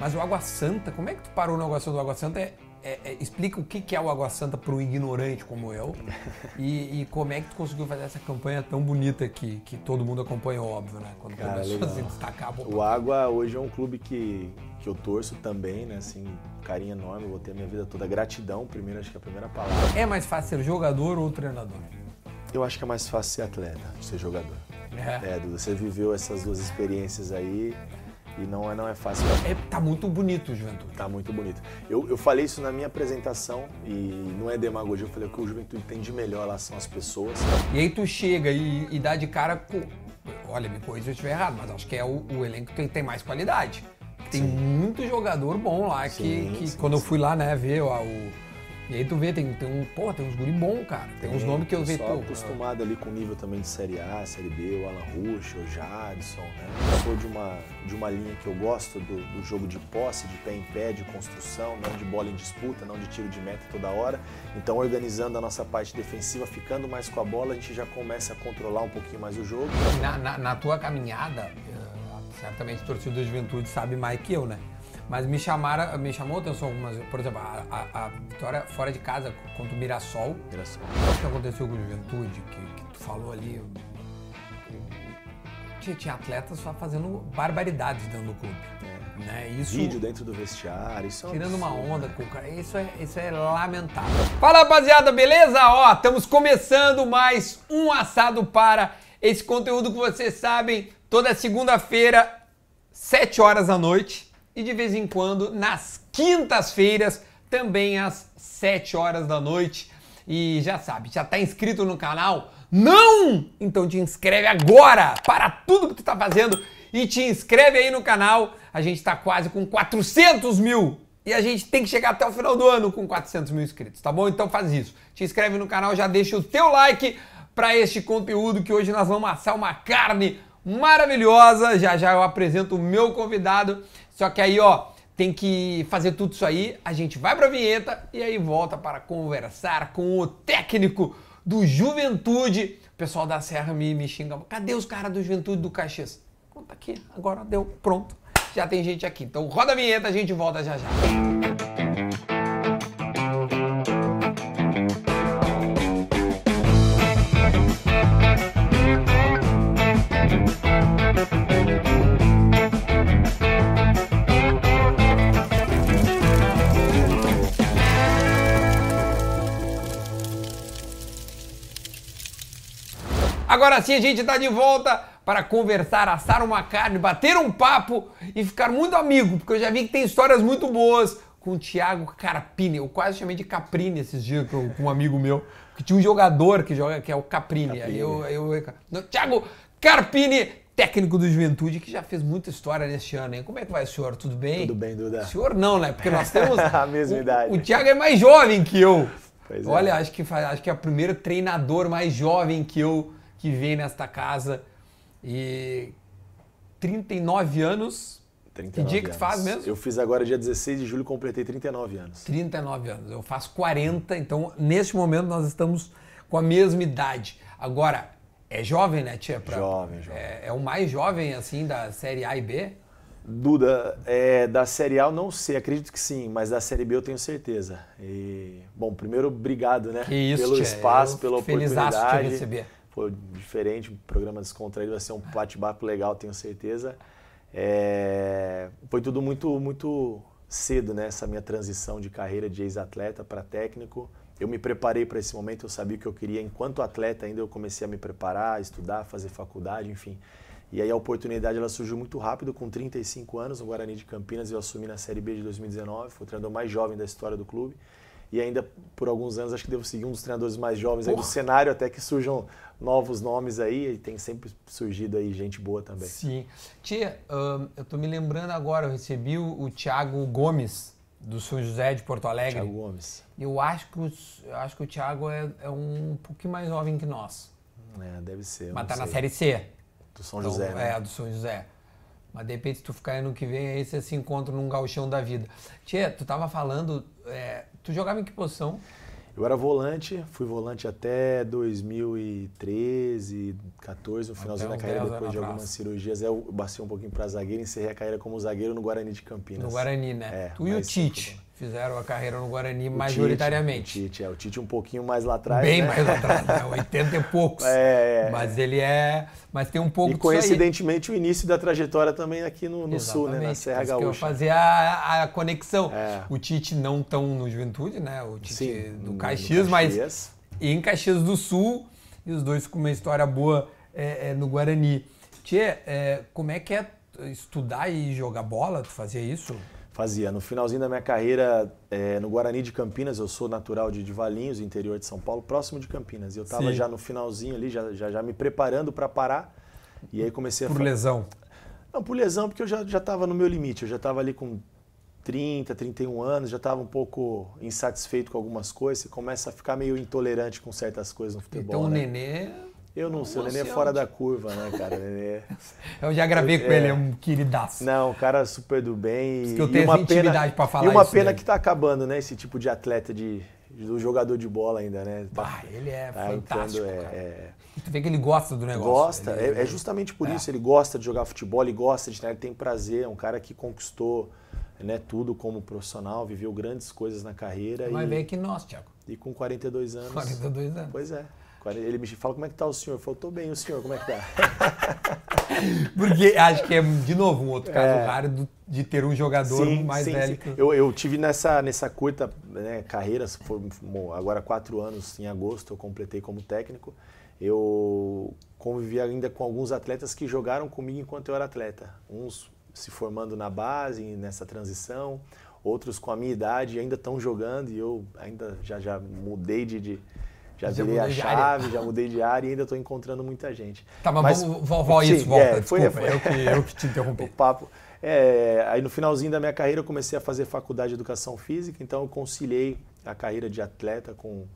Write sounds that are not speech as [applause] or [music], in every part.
Mas o Água Santa, como é que tu parou no Água Santa? O Água Santa é, é, é, explica o que, é o Água Santa para um ignorante como eu e, e, como é que tu conseguiu fazer essa campanha tão bonita que, que todo mundo acompanhou, óbvio, né? Quando Cara, começou legal. a se destacar. pô, O Água hoje é um clube que, que eu torço também, né? Assim, carinho enorme, vou ter a minha vida toda. Gratidão, primeiro, acho que é a primeira palavra. É mais fácil ser jogador ou treinador? Eu acho que é mais fácil ser atleta, ser jogador. É. É, você viveu essas duas experiências aí e não é, não é fácil. É, tá muito bonito o Juventude. Tá muito bonito. Eu, eu falei isso na minha apresentação e não é demagogia, eu falei que o Juventude tem de melhor lá são as pessoas. E aí tu chega e, e dá de cara com. Olha, me corrija se eu estiver errado, mas acho que é o, o elenco que tem mais qualidade. Tem Sim. muito jogador bom lá que, Sim, que sim, quando eu fui lá, né, ver ó, o. E aí tu vê, tem, tem um. Pô, tem uns guri bom, cara. Tem uns nomes que eu vi, pô. acostumado ali com o nível também de Série A, Série B, o Alan Rusch, o Jadson, né? Eu sou de uma, de uma linha que eu gosto do, do jogo de posse, de pé em pé, de construção, não de bola em disputa, não de tiro de meta toda hora. Então, organizando a nossa parte defensiva, ficando mais com a bola, a gente já começa a controlar um pouquinho mais o jogo. Na, na- na tua caminhada, eh, certamente o torcedor da juventude sabe mais que eu, né? Mas me chamaram, me chamou a atenção algumas, por exemplo, a, a- a vitória fora de casa contra o Mirassol. Engraçado. O que aconteceu com o Juventude, que, que tu falou ali. Tinha, tinha atletas só fazendo barbaridades dentro do clube. Né? Isso, Vídeo dentro do vestiário, isso é tirando uma onda né? com o cara. Isso é, isso é lamentável. Fala rapaziada, beleza? Ó, estamos começando mais um assado para esse conteúdo que vocês sabem, toda segunda-feira, 7 horas da noite. E de vez em quando, nas quintas-feiras, também às 7 horas da noite. E já sabe, já tá inscrito no canal? Não! Então te inscreve agora! Para tudo que tu tá fazendo e te inscreve aí no canal. A gente tá quase com 400 mil e a gente tem que chegar até o final do ano com 400 mil inscritos, tá bom? Então faz isso. Te inscreve no canal, já deixa o teu like para este conteúdo que hoje nós vamos assar uma carne maravilhosa. Já já eu apresento o meu convidado. Só que aí, ó, tem que fazer tudo isso aí. A gente vai pra vinheta e aí volta para conversar com o técnico do Juventude. O pessoal da Serra me, me xinga. Cadê os caras do Juventude do Caxias? Conta aqui, agora deu, pronto. Já tem gente aqui. Então roda a vinheta, a gente volta já já. Agora sim a gente tá de volta para conversar, assar uma carne, bater um papo e ficar muito amigo, porque eu já vi que tem histórias muito boas com o Thiago Carpini. Eu quase chamei de Caprini esses dias com, com um amigo meu, que tinha um jogador que joga que é o Caprini. Aí eu, eu, eu não, Thiago Carpini, técnico do Juventude, que já fez muita história neste ano, hein? Como é que vai, senhor? Tudo bem? Tudo bem, Duda. Senhor não, né? Porque nós temos [laughs] A mesma o, idade. O Thiago é mais jovem que eu. Pois é. Olha, acho que acho que é o primeiro treinador mais jovem que eu que vem nesta casa. E 39 anos. Que 39 dia que tu faz mesmo? Eu fiz agora dia 16 de julho, completei 39 anos. 39 anos. Eu faço 40, então neste momento nós estamos com a mesma idade. Agora, é jovem, né, Tia? Pra- Jovem, jovem. É, é o mais jovem, assim, da série A e B? Duda, é, da Série A eu não sei, acredito que sim, mas da Série B eu tenho certeza. E, bom, primeiro, obrigado, né? Que isso, pelo tia. espaço, Eu pela fico felizaço de te oportunidade. receber. Foi diferente, um programa descontraído, vai ser um bate-papo legal, tenho certeza. É, foi tudo muito, muito cedo, né? Essa minha transição de carreira de ex-atleta para técnico. Eu me preparei para esse momento, eu sabia o que eu queria. Enquanto atleta ainda eu comecei a me preparar, estudar, fazer faculdade, enfim. E aí a oportunidade ela surgiu muito rápido, com 35 anos, no Guarani de Campinas, eu assumi na Série B de 2019, fui o treinador mais jovem da história do clube. E ainda por alguns anos acho que devo seguir um dos treinadores mais jovens aí do cenário, até que surjam novos nomes aí, e tem sempre surgido aí gente boa também. Sim. Tia, ahn, eu tô me lembrando agora, eu recebi o, o Thiago Gomes, do São José de Porto Alegre. Thiago Gomes. Eu acho que, os- eu acho que o Thiago é, é um pouquinho mais jovem que nós. É, deve ser. Mas tá na sei. Série C. Do São Então, José, né? É, do São José. Mas de repente, se tu ficar ano que vem, aí você se encontra num galchão da vida. Tia, tu tava falando, é, tu jogava em que posição? Eu era volante, fui volante até 2013, 14, no finalzinho da carreira, depois de algumas cirurgias. Eu passei um pouquinho para zagueiro, encerrei a carreira como zagueiro no Guarani de Campinas. No Guarani, né? É, tu e o Tite fizeram a carreira no Guarani o majoritariamente. Tite, o Tite, é. O Tite um pouquinho mais lá atrás. Bem né? mais lá atrás, né? 80 e poucos. [laughs] É, é, Mas ele é. Mas tem um pouco E coincidentemente o início da trajetória também aqui no, no sul, né? Na Serra Gaúcha. Que eu fazia a, a conexão. É. O Tite não tão no Juventude, né? O Tite Sim, do Caxias, mas em Caxias do Sul. E os dois com uma história boa é, é no Guarani. Tchê, é, como é que é estudar e jogar bola? Tu fazia isso? Fazia. No finalzinho da minha carreira é, no Guarani de Campinas, eu sou natural de, de Valinhos, interior de São Paulo, próximo de Campinas. Eu estava já no finalzinho ali, já, já, já me preparando para parar. E aí comecei a. Por lesão? Não, por lesão, porque eu já estava no meu limite. Eu já estava ali com 30, 31 anos, já estava um pouco insatisfeito com algumas coisas. Você começa a ficar meio intolerante com certas coisas no futebol. Então né? o Nenê eu não sei, o Nenê é fora da curva, né, cara? Nenê... [laughs] eu já gravei com é, ele, é um queridaço. Não, o cara super do bem. que eu tenho uma intimidade para falar E uma pena dele. que tá acabando, né, esse tipo de atleta, de, do jogador de bola ainda, né? Tá, ele é tá fantástico, entrando, é, é... Tu vê que ele gosta do negócio. Gosta, ele, é, é, justamente por é. isso, ele gosta de jogar futebol, ele gosta de, né, ele tem prazer, é um cara que conquistou né, tudo como profissional, viveu grandes coisas na carreira. Mas e, veio que nós, Thiago. E com 42 anos. 42 anos. Pois é. Ele me fala como é que tá o senhor. Eu falo, tô bem, o senhor, como é que tá? [laughs] Porque acho que é, de novo, um outro caso é. raro de ter um jogador sim, mais sim, velho. Sim. Eu, eu tive nessa, nessa curta né, carreira, agora quatro anos, em agosto eu completei como técnico. Eu convivi ainda com alguns atletas que jogaram comigo enquanto eu era atleta. Uns se formando na base, nessa transição, outros com a minha idade ainda estão jogando e eu ainda já, já mudei de, de já, já virei a chave, já mudei de área e ainda estou encontrando muita gente. Tá, mas, mas vamos, volta isso, volta. É, foi, Desculpa, foi, eu, que, eu que te interrompi. [laughs] o papo. É, aí no finalzinho da minha carreira eu comecei a fazer faculdade de educação física, então eu conciliei a carreira de atleta com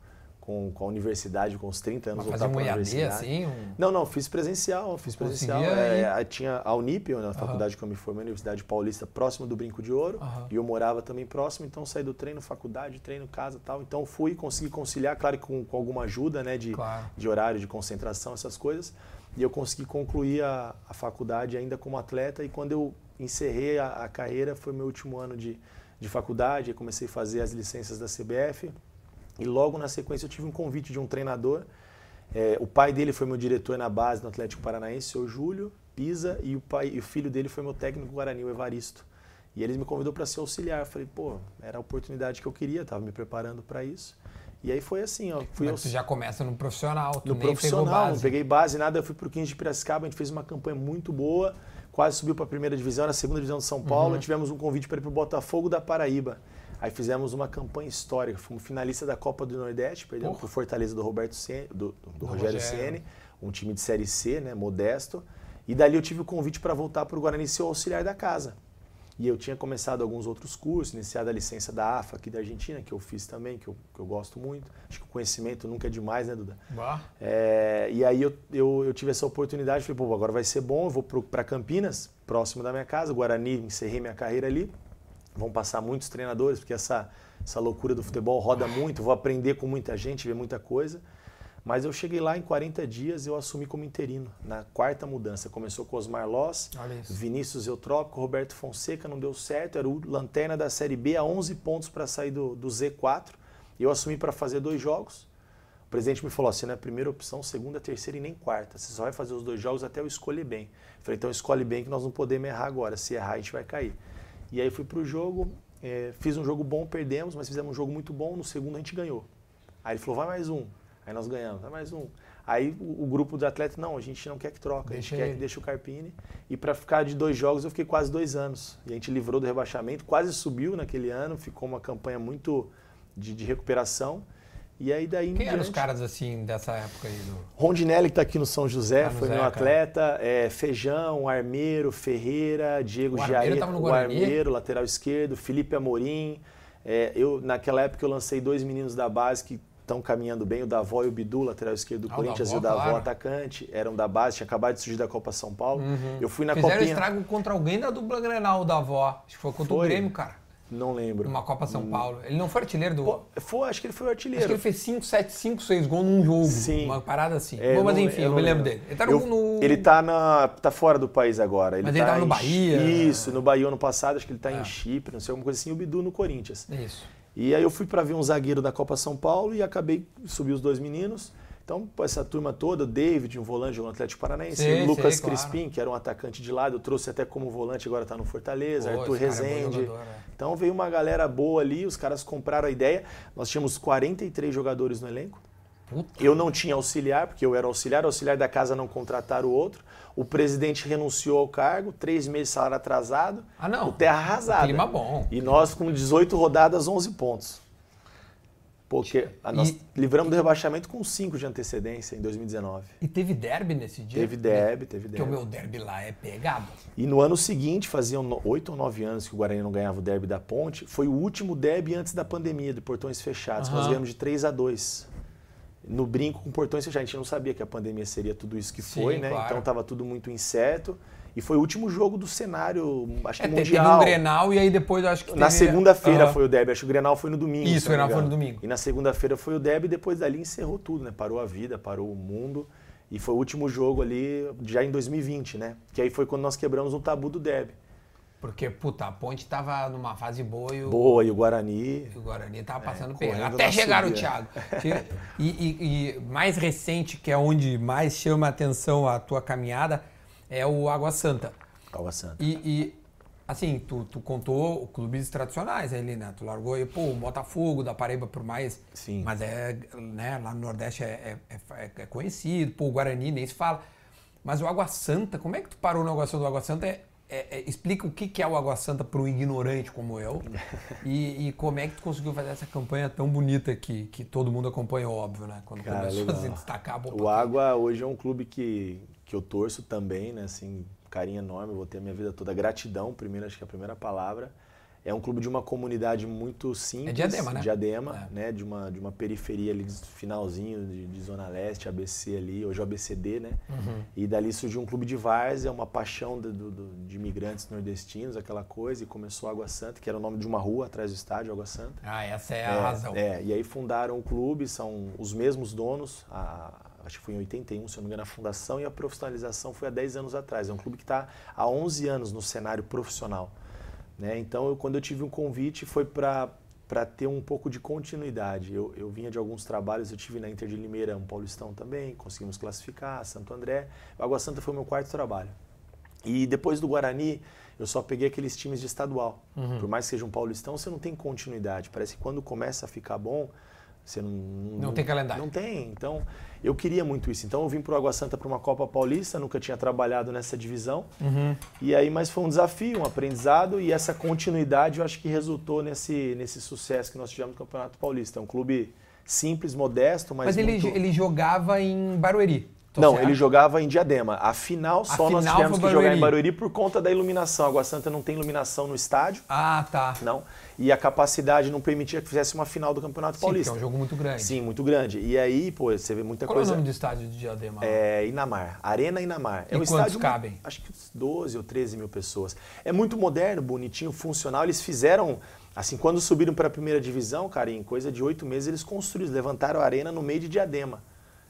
com, com a universidade, com os 30 anos. Mas fazer um EAD assim? Um... Não, não, fiz presencial, fiz presencial. É, tinha a Unip, na faculdade uhum. que eu me formei, a Universidade Paulista, próximo do Brinco de Ouro, uhum. e eu morava também próximo, então saí do treino, faculdade, treino, casa tal. Então fui consegui conciliar, claro com, com alguma ajuda, né, de, claro. de horário, de concentração, essas coisas. E eu consegui concluir a, a faculdade ainda como atleta, e quando eu encerrei a, a carreira, foi meu último ano de, de faculdade, comecei a fazer as licenças da CBF, e logo na sequência eu tive um convite de um treinador. É, o pai dele foi meu diretor na base no Atlético Paranaense, o Júlio Pisa, e o, pai, e o filho dele foi meu técnico Guarani, o Evaristo. E ele me convidou para ser auxiliar. Eu falei, pô, era a oportunidade que eu queria, estava me preparando para isso. E aí foi assim, ó. Fui Mas você já começa no profissional, tu no profissional, não peguei base, nada. Eu fui para o 15 de Piracicaba, a gente fez uma campanha muito boa, quase subiu para a primeira divisão, era a segunda divisão de São Paulo. Uhum. Tivemos um convite para ir para o Botafogo da Paraíba. Aí fizemos uma campanha histórica, fomos finalista da Copa do Nordeste, perdemos por Fortaleza do Roberto Ceni, do, do, do Rogério Ceni, um time de série C, né, modesto. E dali eu tive o convite para voltar para o Guarani ser o auxiliar da casa. E eu tinha começado alguns outros cursos, iniciado a licença da AFA aqui da Argentina, que eu fiz também, que eu, que eu gosto muito. Acho que o conhecimento nunca é demais, né, Duda? É, e aí eu, eu, eu, tive essa oportunidade, falei, pô, agora vai ser bom, eu vou para Campinas, próximo da minha casa, Guarani, encerrei minha carreira ali vão passar muitos treinadores, porque essa, essa loucura do futebol roda muito, vou aprender com muita gente, ver muita coisa. Mas eu cheguei lá em 40 dias eu assumi como interino, na quarta mudança. Começou com Osmar Loss, Vinícius Eutrópico, Roberto Fonseca, não deu certo, era o lanterna da Série B a 11 pontos para sair do, do Z4. Eu assumi para fazer dois jogos. O presidente me falou assim, não é a primeira opção, segunda, terceira e nem quarta. Você só vai fazer os dois jogos até eu escolher bem. Eu falei, então escolhe bem que nós não podemos errar agora. Se errar, a gente vai cair. E aí fui para o jogo, é, fiz um jogo bom, perdemos, mas fizemos um jogo muito bom, no segundo a gente ganhou. Aí ele falou, vai mais um. Aí nós ganhamos, vai mais um. Aí o, o grupo do atleta, não, a gente não quer que troca, deixa a gente ele. quer que deixe o Carpini. E para ficar de dois jogos eu fiquei quase dois anos. E a gente livrou do rebaixamento, quase subiu naquele ano, ficou uma campanha muito de, de recuperação. E aí daí Quem eram os caras assim dessa época aí? Do... Rondinelli que está aqui no São José, foi Zé, meu atleta. É, Feijão, Armeiro, Ferreira, Diego Jair, o Armeiro, lateral esquerdo, Felipe Amorim. É, eu, naquela época eu lancei dois meninos da base que estão caminhando bem, o Davó e o Bidu, lateral esquerdo do ah, Corinthians, Davó, e o Davó, claro. atacante, eram da base, tinha acabado de surgir da Copa São Paulo. Uhum. Eu fui na Fizeram Copinha... estrago contra alguém da dupla Grenal, o Davó. Acho que foi contra foi. o Grêmio, cara. Não lembro. Numa Copa São Paulo. Ele não foi artilheiro do. Pô, foi, acho que ele foi artilheiro. Acho que ele fez 5, 7, 5, 6 gols num jogo. Sim. Uma parada assim. É, Bom, mas não- enfim, eu, não me lembro lembro. dele. Ele tá no. Eu- no- Ele tá, na, tá fora do país agora. Mas ele tá tava no Bahia. Isso, no Bahia ano passado, acho que ele tá É. em Chipre, não sei, alguma coisa assim, e o Bidu no Corinthians. Isso. E aí eu fui para ver um zagueiro da Copa São Paulo e acabei subir os dois meninos. Então, essa turma toda, o David, um volante do Atlético Paranaense, Sei, o Lucas sei, claro. Crispim, que era um atacante de lado, eu trouxe até como volante, agora está no Fortaleza, Pô, Arthur é Rezende. jogador, é. Então veio uma galera boa ali, os caras compraram a ideia. Nós tínhamos 43 jogadores no elenco. Puta. Eu não tinha auxiliar, porque eu era auxiliar, auxiliar da casa não contrataram o outro. O presidente renunciou ao cargo, três meses de salário atrasado. Ah, não. O terra arrasada. Clima bom. E nós com 18 rodadas, 11 pontos. Porque nós E- livramos do rebaixamento com 5 de antecedência em 2019. E teve derby nesse dia? Teve derby, teve Porque o derby. meu derby lá é pegado. E no ano seguinte, faziam 8 ou 9 anos que o Guarani não ganhava o derby da Ponte. Foi o último derby antes da pandemia, de portões fechados. que Nós ganhamos de 3 a 2 No brinco com portões fechados. A gente não sabia que a pandemia seria tudo isso que Sim, foi, né? claro. Então estava tudo muito incerto. E foi o último jogo do cenário, acho que É, te- teve mundial. um Grenal e aí depois acho que Na teve- segunda-feira Aham. foi o derby, acho que o Grenal foi no domingo. Isso, o Grenal foi no domingo. E na segunda-feira foi o derby e depois dali encerrou tudo, né? Parou a vida, parou o mundo. E foi o último jogo ali, já em 2020, né? Que aí foi quando nós quebramos o tabu do derby. Porque, puta, a Ponte tava numa fase boa e o, Boa, e o Guarani. o Guarani tava passando correndo perrengue. na Até chegar o subida. Thiago. [laughs] E, e- e mais recente, que é onde mais chama a atenção a tua caminhada, é o Água Santa. Água Santa. E, e, assim, tu, tu contou clubes tradicionais ali, né? Tu largou aí, pô, o Botafogo da Paraíba por mais. Sim. Mas é, né, lá no Nordeste é, é- é- é conhecido, pô, o Guarani nem se fala. Mas o Água Santa, como é que tu parou no Água Santa? O Água Santa é, é- é- explica o que é o Água Santa para um ignorante como eu. [laughs] e, e como é que tu conseguiu fazer essa campanha tão bonita que, que todo mundo acompanha, óbvio, né? Quando Cara, começou a legal. se destacar. pô, O Água hoje é um clube que, que eu torço também, né? Assim, carinho enorme, vou ter a minha vida toda. Gratidão, primeiro, acho que é a primeira palavra. É um clube de uma comunidade muito simples. É Diadema, né? Diadema, É. né? De uma, de uma periferia ali, finalzinho de, de Zona Leste, ABC ali, hoje é o ABCD, né? Uhum. E dali surgiu um clube de várzea, uma paixão do- do- de imigrantes nordestinos, aquela coisa, e começou Água Santa, que era o nome de uma rua atrás do estádio, Água Santa. Ah, essa é a razão. É, e aí fundaram o clube, são os mesmos donos, a- acho que foi em 81, se eu não me engano, a fundação, e a profissionalização foi há 10 anos atrás. É um clube que está há 11 anos no cenário profissional. Né? Então, eu- quando eu tive um convite, foi para ter um pouco de continuidade. Eu, eu vinha de alguns trabalhos, eu tive na Inter de Limeira, um paulistão também, conseguimos classificar, Santo André. O Água Santa foi o meu quarto trabalho. E depois do Guarani, eu só peguei aqueles times de estadual. Por mais que seja um paulistão, você não tem continuidade. Parece que quando começa a ficar bom, você não... Não tem calendário. Não tem. Então, eu queria muito isso. Então, eu vim para o Água Santa para uma Copa Paulista, nunca tinha trabalhado nessa divisão. Uhum. E aí, mas foi um desafio, um aprendizado, e essa continuidade eu acho que resultou nesse, nesse sucesso que nós tivemos no Campeonato Paulista. É um clube simples, modesto, mas, Mas, ele, muito... ele jogava em Barueri. Não, certo? ele jogava em Diadema. A final só nós final tivemos foi que jogar em Barueri por conta da iluminação. A Água Santa não tem iluminação no estádio, Ah, tá. não. E a capacidade não permitia que fizesse uma final do Campeonato Sim, Paulista. é um jogo muito grande. Sim, muito grande. E aí, pô, você vê muita Qual é o coisa. nome do estádio de Diadema? É Inamar, Arena Inamar. E é um quantos estádio, cabem? Acho que uns 12 ou 13 mil pessoas. É muito moderno, bonitinho, funcional. Eles fizeram, assim, quando subiram para a primeira divisão, cara, em coisa de oito meses eles construíram, levantaram a arena no meio de Diadema.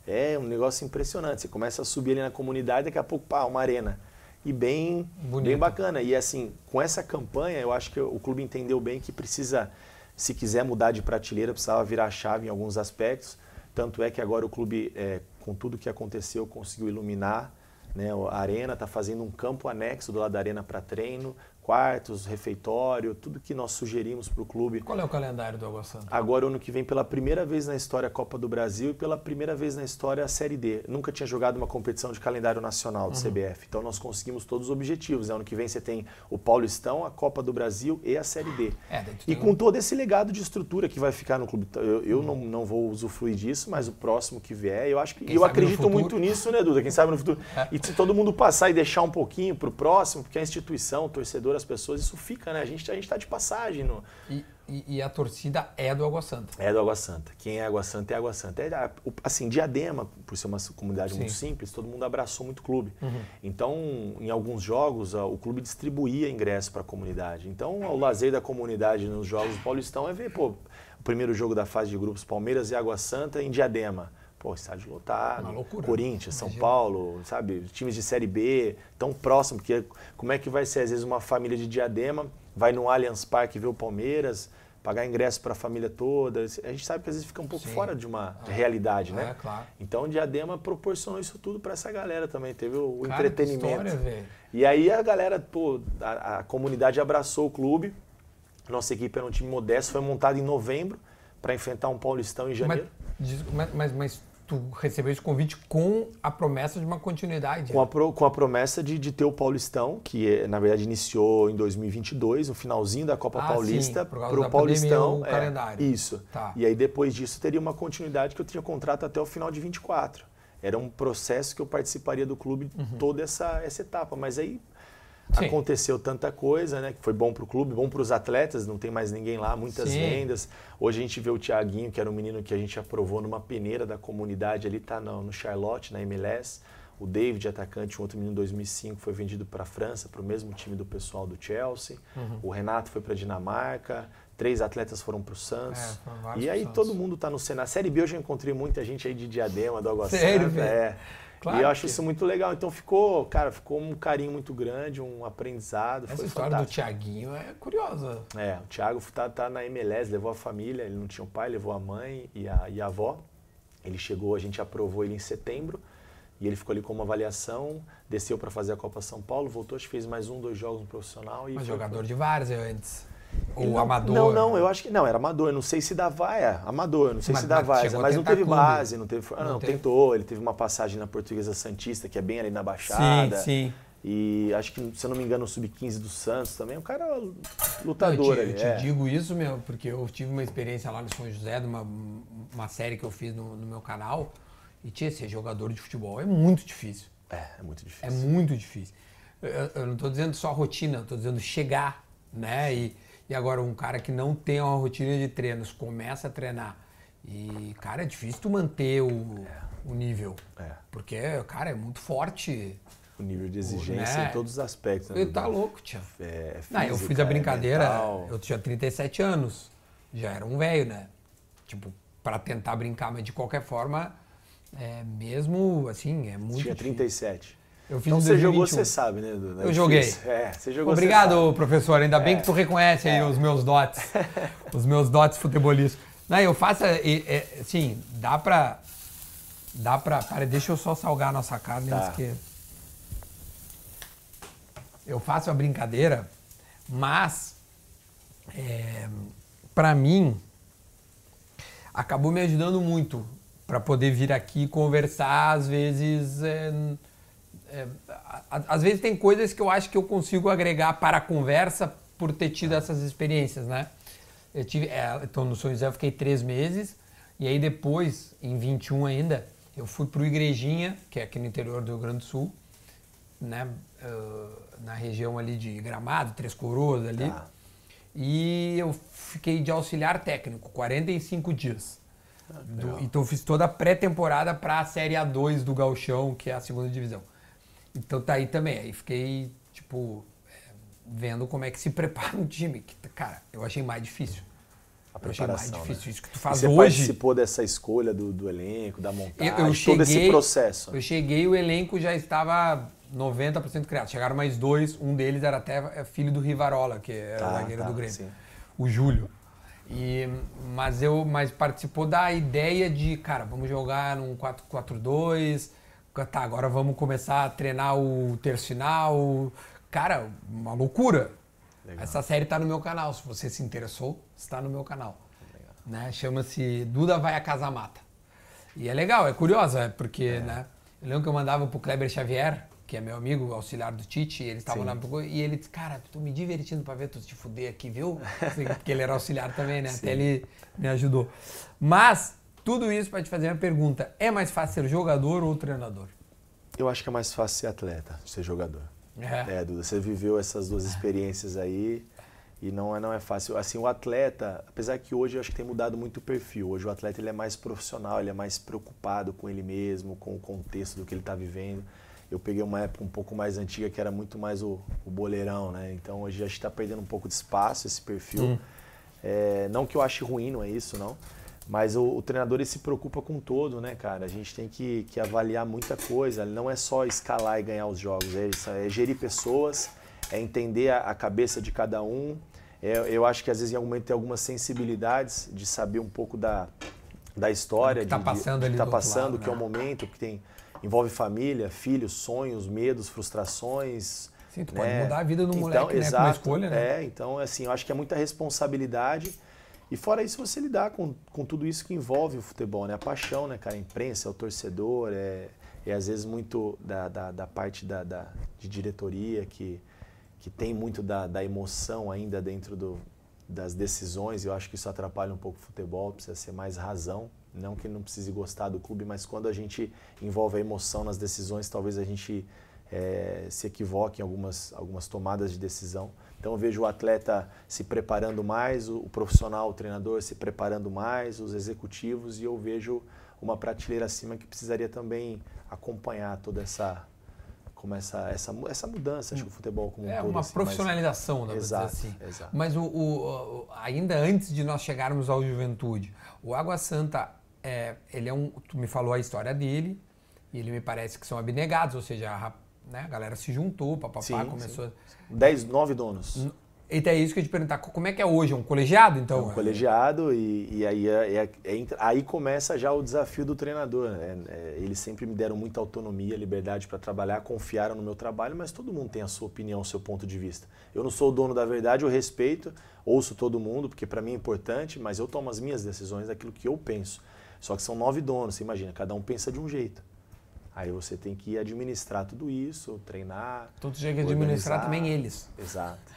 É um negócio impressionante. Você começa a subir ali na comunidade, daqui a pouco, pá, uma arena. E bem, Bonito. bem bacana. E assim, com essa campanha, eu acho que o clube entendeu bem que precisa, se quiser mudar de prateleira, precisava virar a chave em alguns aspectos. Tanto é que agora o clube, é, com tudo que aconteceu, conseguiu iluminar né, a arena, está fazendo um campo anexo do lado da arena para treino, quartos, refeitório, tudo que nós sugerimos para o clube. Qual é o calendário do Água Santa? Agora, ano que vem, pela primeira vez na história a Copa do Brasil e pela primeira vez na história a Série D. Nunca tinha jogado uma competição de calendário nacional do CBF. Então, nós conseguimos todos os objetivos. Ano que vem você tem o Paulistão, a Copa do Brasil e a Série D. É, E com todo esse legado de estrutura que vai ficar no clube. Eu, eu não, Uhum. não vou usufruir disso, mas o próximo que vier, eu acho que. Quem eu acredito muito nisso, né, Duda? Quem sabe no futuro. [laughs] É. E se todo mundo passar e deixar um pouquinho para o próximo, porque a instituição, o torcedor, as pessoas, isso fica, né? A gente, a gente tá de passagem. No... E, e, e, a torcida é do Água Santa. É do Água Santa. Quem é Água Santa é Água Santa. É, assim, Diadema, por ser uma comunidade Sim. muito simples, todo mundo abraçou muito o clube. Uhum. Então, em alguns jogos, o clube distribuía ingresso para a comunidade. Então, o lazer da comunidade nos jogos do Paulistão é ver, pô, o primeiro jogo da fase de grupos Palmeiras e Água Santa em Diadema. Pô, estádio lotado. Loucura. Corinthians, São Paulo, sabe? Times de Série B, tão próximo, porque como é que vai ser, às vezes, uma família de Diadema vai no Allianz Parque ver o Palmeiras, pagar ingresso para a família toda. A gente sabe que às vezes fica um pouco Sim. fora de uma ah, realidade, né? É, claro. Então o Diadema proporcionou isso tudo para essa galera também. Teve o, Cara, entretenimento. História, e aí a galera, pô, a, a, comunidade abraçou o clube. Nossa equipe era um time modesto, foi montada em novembro para enfrentar um Paulistão em janeiro. Mas, mas, mas tu recebeu esse convite com a promessa de uma continuidade. Com a, pro, com a promessa de, de ter o Paulistão, que é, na verdade iniciou em 2022, no finalzinho da Copa ah, Paulista, para o Paulistão. o é, calendário. Isso. Tá. E aí depois disso teria uma continuidade que eu tinha contrato até o final de 24. Era um processo que eu participaria do clube uhum. toda essa, essa etapa. Mas aí Sim. aconteceu tanta coisa, né? Que foi bom para o clube, bom para os atletas, não tem mais ninguém lá, muitas Sim. vendas. Hoje a gente vê o Tiaguinho, que era um menino que a gente aprovou numa peneira da comunidade, ali tá no, no Charlotte, na MLS. O David, atacante, um outro menino em 2005, foi vendido para a França, para o mesmo time do pessoal do Chelsea. Uhum. O Renato foi para a Dinamarca. Três atletas foram para o Santos. É, e aí todo mundo está no cenário. Série B eu já encontrei muita gente aí de Diadema, do Água Sério, Santa. É. Claro e eu acho que... isso muito legal. Então ficou, cara, ficou um carinho muito grande, um aprendizado. Essa história fantástico. do Tiaguinho é curiosa. É, o Thiago tá, tá, na MLS, levou a família, ele não tinha o pai, levou a mãe e a, e a avó. Ele chegou, a gente aprovou ele em setembro e ele ficou ali com uma avaliação, desceu para fazer a Copa São Paulo, voltou, acho que fez mais um, dois jogos no profissional. E Mas jogador de várzea antes. Ou não, amador? Não, não, eu acho que não, era amador. Não sei se da vaia, amador, não sei mas, se da vaia, mas não teve clube. base, não teve. Ah, não, não teve. tentou. Ele teve uma passagem na Portuguesa Santista, que é bem ali na Baixada. Sim, sim. E acho que, se eu não me engano, o Sub-15 do Santos também. É um cara lutador não, eu te. Eu te é. digo isso, meu, porque eu tive uma experiência lá no São José, de uma, uma série que eu fiz no, no meu canal. E tinha ser jogador de futebol é muito difícil. É, é muito difícil. É muito difícil. Eu, eu não estou dizendo só rotina, eu estou dizendo chegar, né? E, e agora um cara que não tem uma rotina de treinos começa a treinar e, cara, é difícil tu manter o, é. o nível. É. Porque, cara, é muito forte. O nível de exigência né? em todos os aspectos. Né? Ele tá louco, tia. É, física, não, eu fiz a é brincadeira, eu tinha 37 anos. Já era um velho, né? Tipo, para tentar brincar, mas de qualquer forma, é, mesmo assim, é muito. Tinha 37. Difícil. Eu fiz então você jogou, você sabe, né? Do, eu joguei. É, você jogou, Obrigado, professor. Ainda é. bem que tu reconhece aí é. os meus dotes, [laughs] os meus dotes futebolísticos. Não, eu faço, assim, dá pra, dá pra, para, deixa eu só salgar a nossa carne tá. antes que eu faço a brincadeira, mas é, para mim acabou me ajudando muito para poder vir aqui conversar às vezes é, é, às vezes tem coisas que eu acho que eu consigo agregar para a conversa por ter tido ah. essas experiências, né? Eu tive, é, então no São José eu fiquei três meses e aí depois, em 21 ainda, eu fui para o Igrejinha, que é aqui no interior do Rio Grande do Sul, né? Uh, na região ali de Gramado, Três Coroas ali. Tá. E eu fiquei de auxiliar técnico, 45 dias. Ah, do, então eu fiz toda a pré-temporada para a Série A2 do Galchão, que é a segunda divisão. Então tá aí também. Aí fiquei, tipo, é, vendo como é que se [laughs] prepara um time. Que, cara, eu achei mais difícil. A preparação, eu achei mais difícil. Né? Isso que tu faz e você hoje. participou dessa escolha do, do elenco, da montagem, eu, eu cheguei, todo esse processo. Eu cheguei e o elenco já estava 90% criado. Chegaram mais dois, um deles era até é, filho do Rivarola, que era tá, o zagueiro tá, do Grêmio. Sim. O Júlio. E, mas eu mas participou da ideia de, cara, vamos jogar num 4-4-2, tá, agora vamos começar a treinar o terço final. Cara, uma loucura. Legal. Essa série tá no meu canal. Se você se interessou, está no meu canal. Né? Chama-se Duda Vai a Casa Mata. E é legal, é curiosa, é porque, é. né? Eu lembro que eu mandava pro Kleber Xavier, que é meu amigo, auxiliar do Tite, e ele estava lá e ele disse, cara, tô me divertindo para ver tu te fuder aqui, viu? [laughs] Porque ele era auxiliar também, né? Sim. Até ele me ajudou. Mas tudo isso para te fazer uma pergunta: é mais fácil ser jogador ou treinador? Eu acho que é mais fácil ser atleta, ser jogador. É. é, Duda, você viveu essas duas experiências aí e não é, não é fácil. Assim, o atleta, apesar que hoje eu acho que tem mudado muito o perfil. Hoje o atleta ele é mais profissional, ele é mais preocupado com ele mesmo, com o contexto do que ele está vivendo. Eu peguei uma época um pouco mais antiga que era muito mais o, o boleirão, né? Então hoje a gente está perdendo um pouco de espaço esse perfil. Hum. É, não que eu ache ruim, não é isso, não. Mas o, o, treinador se preocupa com todo, né, cara? A gente tem que, que avaliar muita coisa. Não é só escalar e ganhar os jogos, é, é gerir pessoas, é entender a, a cabeça de cada um. É, eu acho que às vezes em algum momento tem algumas sensibilidades de saber um pouco da, da história, que está passando, de, de, que, tá passando lado, que né? é o né? momento, que tem envolve família, filhos, sonhos, medos, frustrações. Sim, tu né? pode mudar a vida do então, moleque, né? Exato, com uma escolha, né? É, então assim, eu acho que é muita responsabilidade e fora isso, você lidar com, com tudo isso que envolve o futebol, né? A paixão, né, cara? A imprensa, o torcedor, é, é às vezes muito da, da, da parte da, da, de diretoria que, que tem muito da, da emoção ainda dentro do, das decisões. Eu acho que isso atrapalha um pouco o futebol, precisa ser mais razão. Não que não precise gostar do clube, mas quando a gente envolve a emoção nas decisões, talvez a gente é, se equivoque em algumas, algumas tomadas de decisão. Então eu vejo o atleta se preparando mais, o, profissional, o treinador se preparando mais, os executivos, e eu vejo uma prateleira acima que precisaria também acompanhar toda essa como essa, essa, essa mudança, acho que o futebol como é um todo. É uma assim, profissionalização, mas, exato, assim. Exato. Mas o, o, ainda antes de nós chegarmos ao Juventude, o Água Santa, é, ele é um, tu me falou a história dele, e ele me parece que são abnegados, ou seja, a, né, a galera se juntou, papapá, começou... Sim. Dez, nove donos. Então é isso que eu te perguntar, como é que é hoje? É um colegiado, então? É um colegiado e, e aí, é, é, é, aí começa já o desafio do treinador. Né? É, eles sempre me deram muita autonomia, liberdade para trabalhar, confiaram no meu trabalho, mas todo mundo tem a sua opinião, o seu ponto de vista. Eu não sou o dono da verdade, eu respeito, ouço todo mundo, porque para mim é importante, mas eu tomo as minhas decisões daquilo que eu penso. Só que são nove donos, você imagina, cada um pensa de um jeito. Aí você tem que administrar tudo isso, treinar. Então tu chega a administrar também eles. Exato.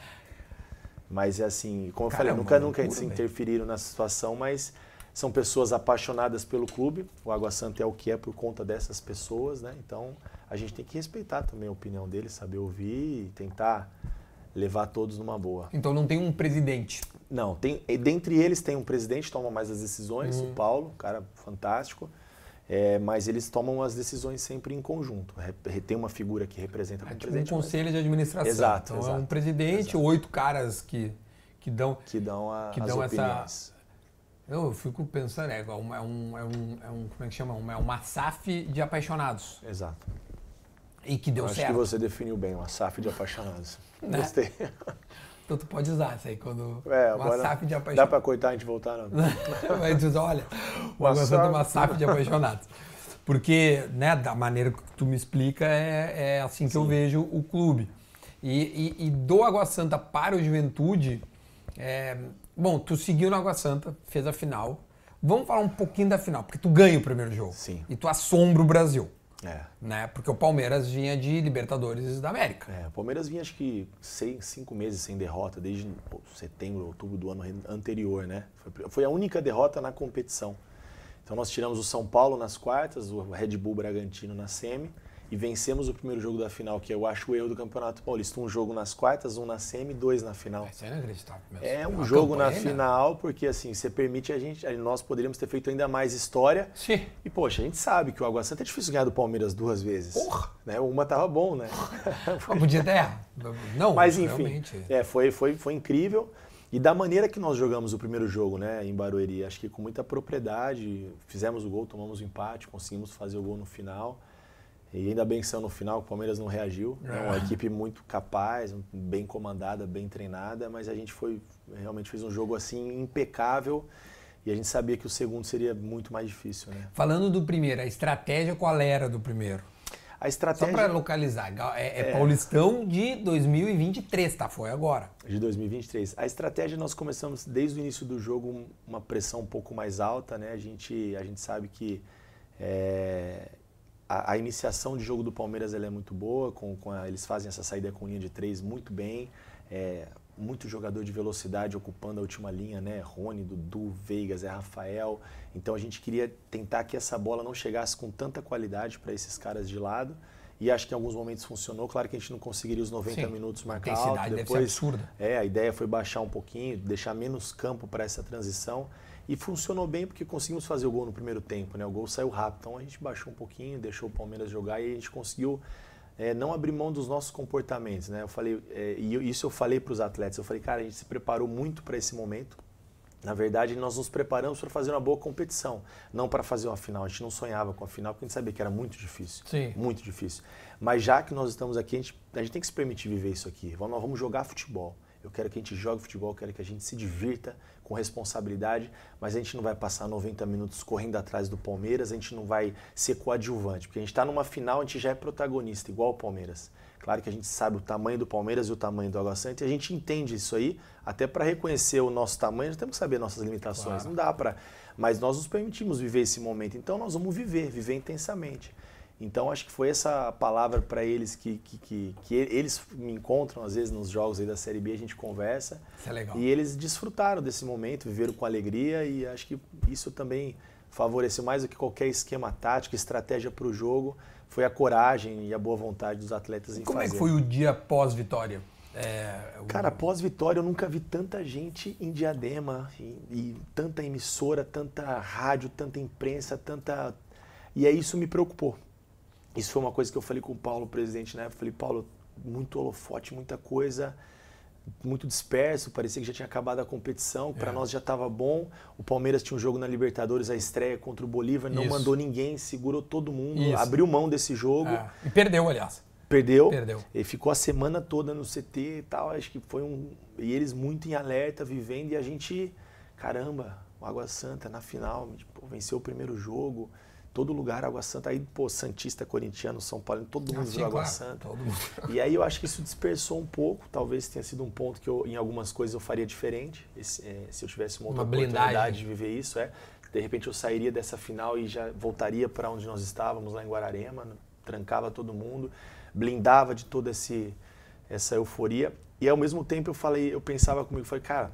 Mas é assim, como Caramba, eu falei, nunca, nunca se interferiram na situação, mas são pessoas apaixonadas pelo clube. O Água Santa é o que é por conta dessas pessoas, né? Então a gente tem que respeitar também a opinião deles, saber ouvir e tentar levar todos numa boa. Então não tem um presidente? Não, tem, dentre eles tem um presidente, toma mais as decisões, uhum. o Paulo, cara fantástico. É, mas eles tomam as decisões sempre em conjunto. Tem uma figura que representa é, tipo um conselho mas... de administração. Exato. Então exato, é um presidente, exato. oito caras que, que dão que dão, a, que dão essa. Eu fico pensando, é, um, é, um, é, um, é um como é que chama? É uma SAF de apaixonados. Exato. E que deu Eu certo. Acho que você definiu bem, uma SAF de apaixonados. [laughs] Né? Gostei. [laughs] Então tu pode usar isso aí quando. É, uma SAF de apaixonados. Dá pra cortar e a gente voltar, não? [laughs] Vai dizer, olha, o Água Santa é uma SAF de apaixonados. Porque, né, da maneira que tu me explica, é, é assim que Sim. eu vejo o clube. E, e, e, do Água Santa para o Juventude, é, bom, tu seguiu no Água Santa, fez a final. Vamos falar um pouquinho da final, porque tu ganha o primeiro jogo. Sim. E tu assombra o Brasil. É. Né? Porque o Palmeiras vinha de Libertadores da América. É, o Palmeiras vinha acho que seis, cinco meses sem derrota, desde setembro, outubro do ano anterior, né? Foi, foi a única derrota na competição. Então nós tiramos o São Paulo nas quartas, o Red Bull Bragantino na semi e vencemos o primeiro jogo da final, que eu acho o erro do Campeonato Paulista. Um jogo nas quartas, um na semi, dois na final. Isso é inacreditável mesmo. É um jogo na final, porque assim, você permite a gente, nós poderíamos ter feito ainda mais história. Sim. E poxa, a gente sabe que o Água Santa é difícil ganhar do Palmeiras duas vezes. Porra! Né? Uma tava bom, né? [laughs] podia ter. Não, Mas enfim, é, foi, foi, foi incrível. E da maneira que nós jogamos o primeiro jogo, né, em Barueri, acho que com muita propriedade, fizemos o gol, tomamos o empate, conseguimos fazer o gol no final. E ainda bem que saiu no final, o Palmeiras não reagiu. É uma ah. equipe muito capaz, bem comandada, bem treinada, mas a gente foi realmente fez um jogo assim impecável e a gente sabia que o segundo seria muito mais difícil. Né? Falando do primeiro, a estratégia qual era do primeiro? A estratégia. Só para localizar, é, é, é, Paulistão de 2023, tá? Foi agora. De 2023. A estratégia nós começamos desde o início do jogo uma pressão um pouco mais alta, né? A gente, a gente sabe que é, a, iniciação de jogo do Palmeiras é muito boa, com, com a, eles fazem essa saída com linha de três muito bem. É, muito jogador de velocidade ocupando a última linha, né? Rony, Dudu, Veigas, é Rafael. Então a gente queria tentar que essa bola não chegasse com tanta qualidade para esses caras de lado e acho que em alguns momentos funcionou. Claro que a gente não conseguiria os 90 Sim. minutos marcar alto. Depois, deve ser absurda. É, a ideia foi baixar um pouquinho, deixar menos campo para essa transição. E funcionou bem porque conseguimos fazer o gol no primeiro tempo, né? O gol saiu rápido, então a gente baixou um pouquinho, deixou o Palmeiras jogar e a gente conseguiu é, não abrir mão dos nossos comportamentos, né? Eu falei, é, e isso eu falei para os atletas, eu falei, cara, a gente se preparou muito para esse momento. Na verdade, nós nos preparamos para fazer uma boa competição, não para fazer uma final. A gente não sonhava com a final porque a gente sabia que era muito difícil, Sim. muito difícil. Mas já que nós estamos aqui, a gente, a gente tem que se permitir viver isso aqui. Vamos, nós vamos jogar futebol. Eu quero que a gente jogue futebol, eu quero que a gente se divirta com responsabilidade, mas a gente não vai passar 90 minutos correndo atrás do Palmeiras, a gente não vai ser coadjuvante, porque a gente está numa final, a gente já é protagonista, igual o Palmeiras. Claro que a gente sabe o tamanho do Palmeiras e o tamanho do Água Santa, e a gente entende isso aí, até para reconhecer o nosso tamanho, nós temos que saber nossas limitações. Claro. Não dá para. Mas nós nos permitimos viver esse momento, então nós vamos viver, viver intensamente. Então acho que foi essa palavra para eles que, que, que, que, eles me encontram às vezes nos jogos aí da Série B, a gente conversa. Isso é legal. E eles desfrutaram desse momento, viveram com alegria e acho que isso também favoreceu mais do que qualquer esquema tático, estratégia para o jogo, foi a coragem e a boa vontade dos atletas em Como fazer. Como é que foi o dia pós-vitória? É, o... Cara, pós-vitória eu nunca vi tanta gente em Diadema e, e tanta emissora, tanta rádio, tanta imprensa, tanta... E aí isso me preocupou isso foi uma coisa que eu falei com o Paulo, presidente, né? Eu falei, Paulo, muito holofote, muita coisa, muito disperso, parecia que já tinha acabado a competição, para é. nós já estava bom. O Palmeiras tinha um jogo na Libertadores, a estreia contra o Bolívar, não Isso. mandou ninguém, segurou todo mundo, Isso. abriu mão desse jogo. É. E perdeu, aliás. Perdeu. Perdeu. E ficou a semana toda no CT e tal. Acho que foi um. E eles muito em alerta, vivendo, e a gente, caramba, o Água Santa na final, tipo, venceu o primeiro jogo todo lugar Água Santa. Aí, pô, Santista, Corintiano, São Paulo, todo mundo ah, viu Água claro, Santa. E aí eu acho que isso dispersou um pouco. Talvez tenha sido um ponto que eu, em algumas coisas eu faria diferente. Esse, é, se eu tivesse uma outra uma oportunidade de viver isso, é. De repente eu sairia dessa final e já voltaria para onde nós estávamos, lá em Guararema, trancava todo mundo, blindava de toda esse, essa euforia. E ao mesmo tempo eu falei, eu pensava comigo, falei, cara,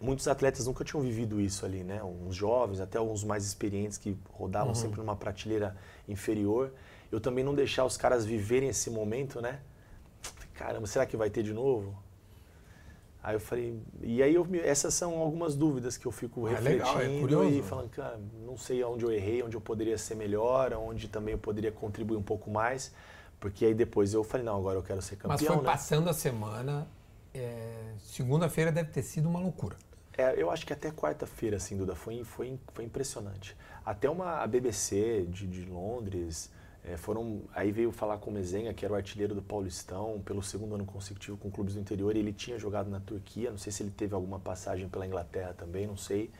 muitos atletas nunca tinham vivido isso ali, né? Uns jovens, até alguns mais experientes que rodavam uhum. sempre numa prateleira inferior. Eu também não deixar os caras viverem esse momento, né? Caramba, será que vai ter de novo? Aí eu falei, e aí eu, essas são algumas dúvidas que eu fico ah, refletindo legal, é e falando, cara, não sei onde eu errei, onde eu poderia ser melhor, onde também eu poderia contribuir um pouco mais, porque aí depois eu falei, não, agora eu quero ser campeão. Mas foi né? passando a semana, é, segunda-feira deve ter sido uma loucura. É, eu acho que até quarta-feira, assim, Duda, foi, foi, foi impressionante. Até uma a BBC de, de Londres, é, foram aí veio falar com o Mezenga, que era o artilheiro do Paulistão, pelo segundo ano consecutivo com clubes do interior, ele tinha jogado na Turquia, não sei se ele teve alguma passagem pela Inglaterra também, não sei.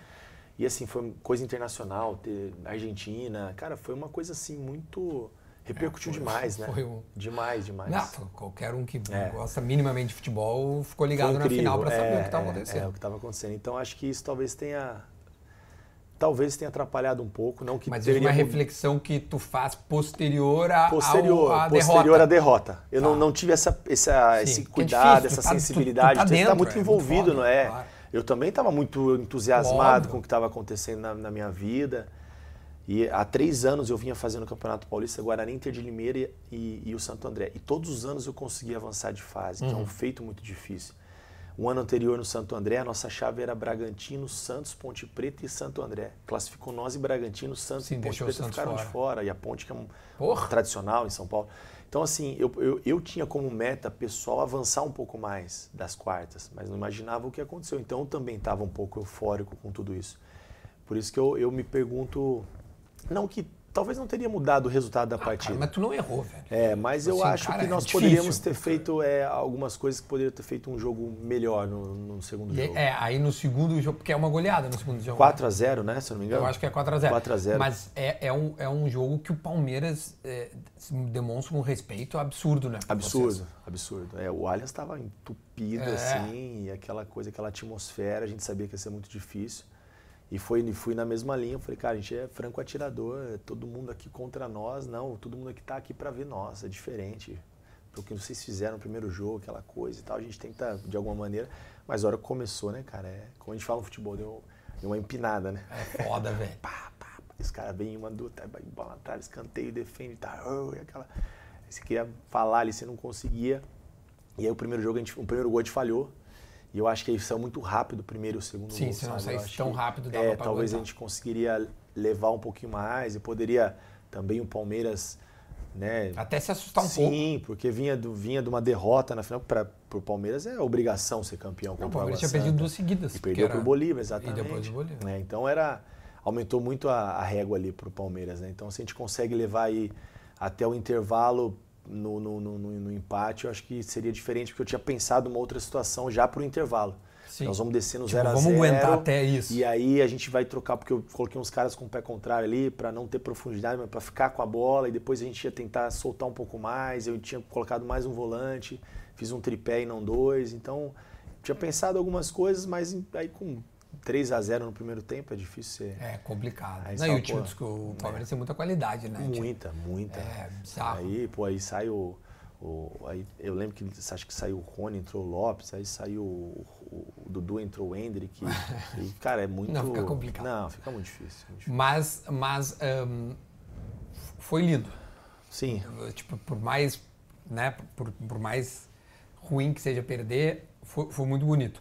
E assim, foi coisa internacional, Argentina, cara, foi uma coisa assim muito repercutiu é, foi, demais, né? Foi um... Demais, demais. Não, qualquer um que é. gosta minimamente de futebol ficou ligado na final para saber é, o que estava acontecendo. É, o que estava acontecendo. Então acho que isso talvez tenha talvez tenha atrapalhado um pouco, não que Mas é uma reflexão que tu faz posterior à posterior, ao, posterior derrota. à derrota. Eu tá. não, não tive essa, essa esse é cuidado, essa tá, sensibilidade, tu, tu tá, tá muito envolvido, muito não é? Claro. Eu também estava muito entusiasmado Óbvio. com o que estava acontecendo na, na minha vida. E há três anos eu vinha fazendo o Campeonato Paulista, Guarani, Inter de Limeira e, e, e, o Santo André. E todos os anos eu consegui avançar de fase, uhum. que é um uhum. feito muito difícil. Um ano anterior no Santo André, a nossa chave era Bragantino, Santos, Ponte Preta e Santo André. Classificou nós e Bragantino, Santos Sim, e Ponte Preta ficaram fora. de fora. E a Ponte, que é um Porra. tradicional em São Paulo. Então, assim, eu, eu, eu, tinha como meta pessoal avançar um pouco mais das quartas, mas não imaginava o que aconteceu. Então, eu também estava um pouco eufórico com tudo isso. Por isso que eu, eu me pergunto não que talvez não teria mudado o resultado da ah, partida. Cara, mas tu não errou, velho. É, mas eu assim, acho cara, que nós é poderíamos ter feito é, algumas coisas que poderiam ter feito um jogo melhor no, no segundo jogo. É, aí no segundo jogo, porque é uma goleada no segundo jogo. 4 a 0 né, se eu não me engano? Eu acho que é 4 a 0 4 a 0 Mas é, é, um, é um jogo que o Palmeiras é, demonstra um respeito absurdo, né? Absurdo, vocês. absurdo. É, o Allianz estava entupido, é. assim, e aquela coisa, aquela atmosfera, a gente sabia que ia ser muito difícil. E foi, fui na mesma linha, falei, cara, a gente é franco atirador, é todo mundo aqui contra nós, não, todo mundo aqui está aqui para ver nós, é diferente. O que vocês fizeram no primeiro jogo, aquela coisa e tal, a gente tenta de alguma maneira, mas a hora que começou, né, cara, é, como a gente fala no futebol, deu, deu uma empinada, né? É foda, velho. [laughs] pá, pá, pá, os caras vêm, uma duta, bola atrás, escanteio, defende, tá, oh, e aquela você queria falar ali, você não conseguia. E aí o primeiro jogo, a gente, o primeiro gol a gente falhou. E eu acho que isso é muito rápido, o primeiro e o segundo Sim, gol. se não saísse tão que, rápido, dava é, talvez a aguentar. gente conseguiria levar um pouquinho mais e poderia também o Palmeiras, né? Até se assustar um pouco. Sim, porque vinha, do, vinha de uma derrota na final para o Palmeiras é obrigação ser campeão Não, o o Palmeiras tinha perdido duas seguidas. E perdeu era- pro Bolívar, exatamente. E depois do Bolívar. É, então era aumentou muito a, a régua ali pro Palmeiras, né? Então se a gente consegue levar aí até o intervalo no, no, no, no- empate, eu acho que seria diferente, porque eu tinha pensado uma outra situação já pro intervalo. Sim. Nós vamos descer no Tipo, 0 a 0 vamos aguentar até isso. E aí a gente vai trocar, porque eu coloquei uns caras com o pé contrário ali, para não ter profundidade, mas para ficar com a bola, e depois a gente ia tentar soltar um pouco mais. Eu tinha colocado mais um volante, fiz um tripé e não dois. Então, tinha pensado algumas coisas, mas aí com 3 a 0 no primeiro tempo é difícil ser. É complicado. Aí Não, e o time do o Palmeiras tem muita qualidade, né? Muita, muita. É, bizarro. Aí, pô, aí sai o. o- aí eu lembro que acho que saiu o Rony, entrou o Lopes, aí saiu o, o- Dudu, entrou o Hendrick. [laughs] e, cara, é muito. Não, fica complicado. Não, fica muito difícil. muito difícil. Mas, mas ahn, foi lindo. Sim, Tipo, por mais, né, por, por mais ruim que seja perder, foi, foi muito bonito.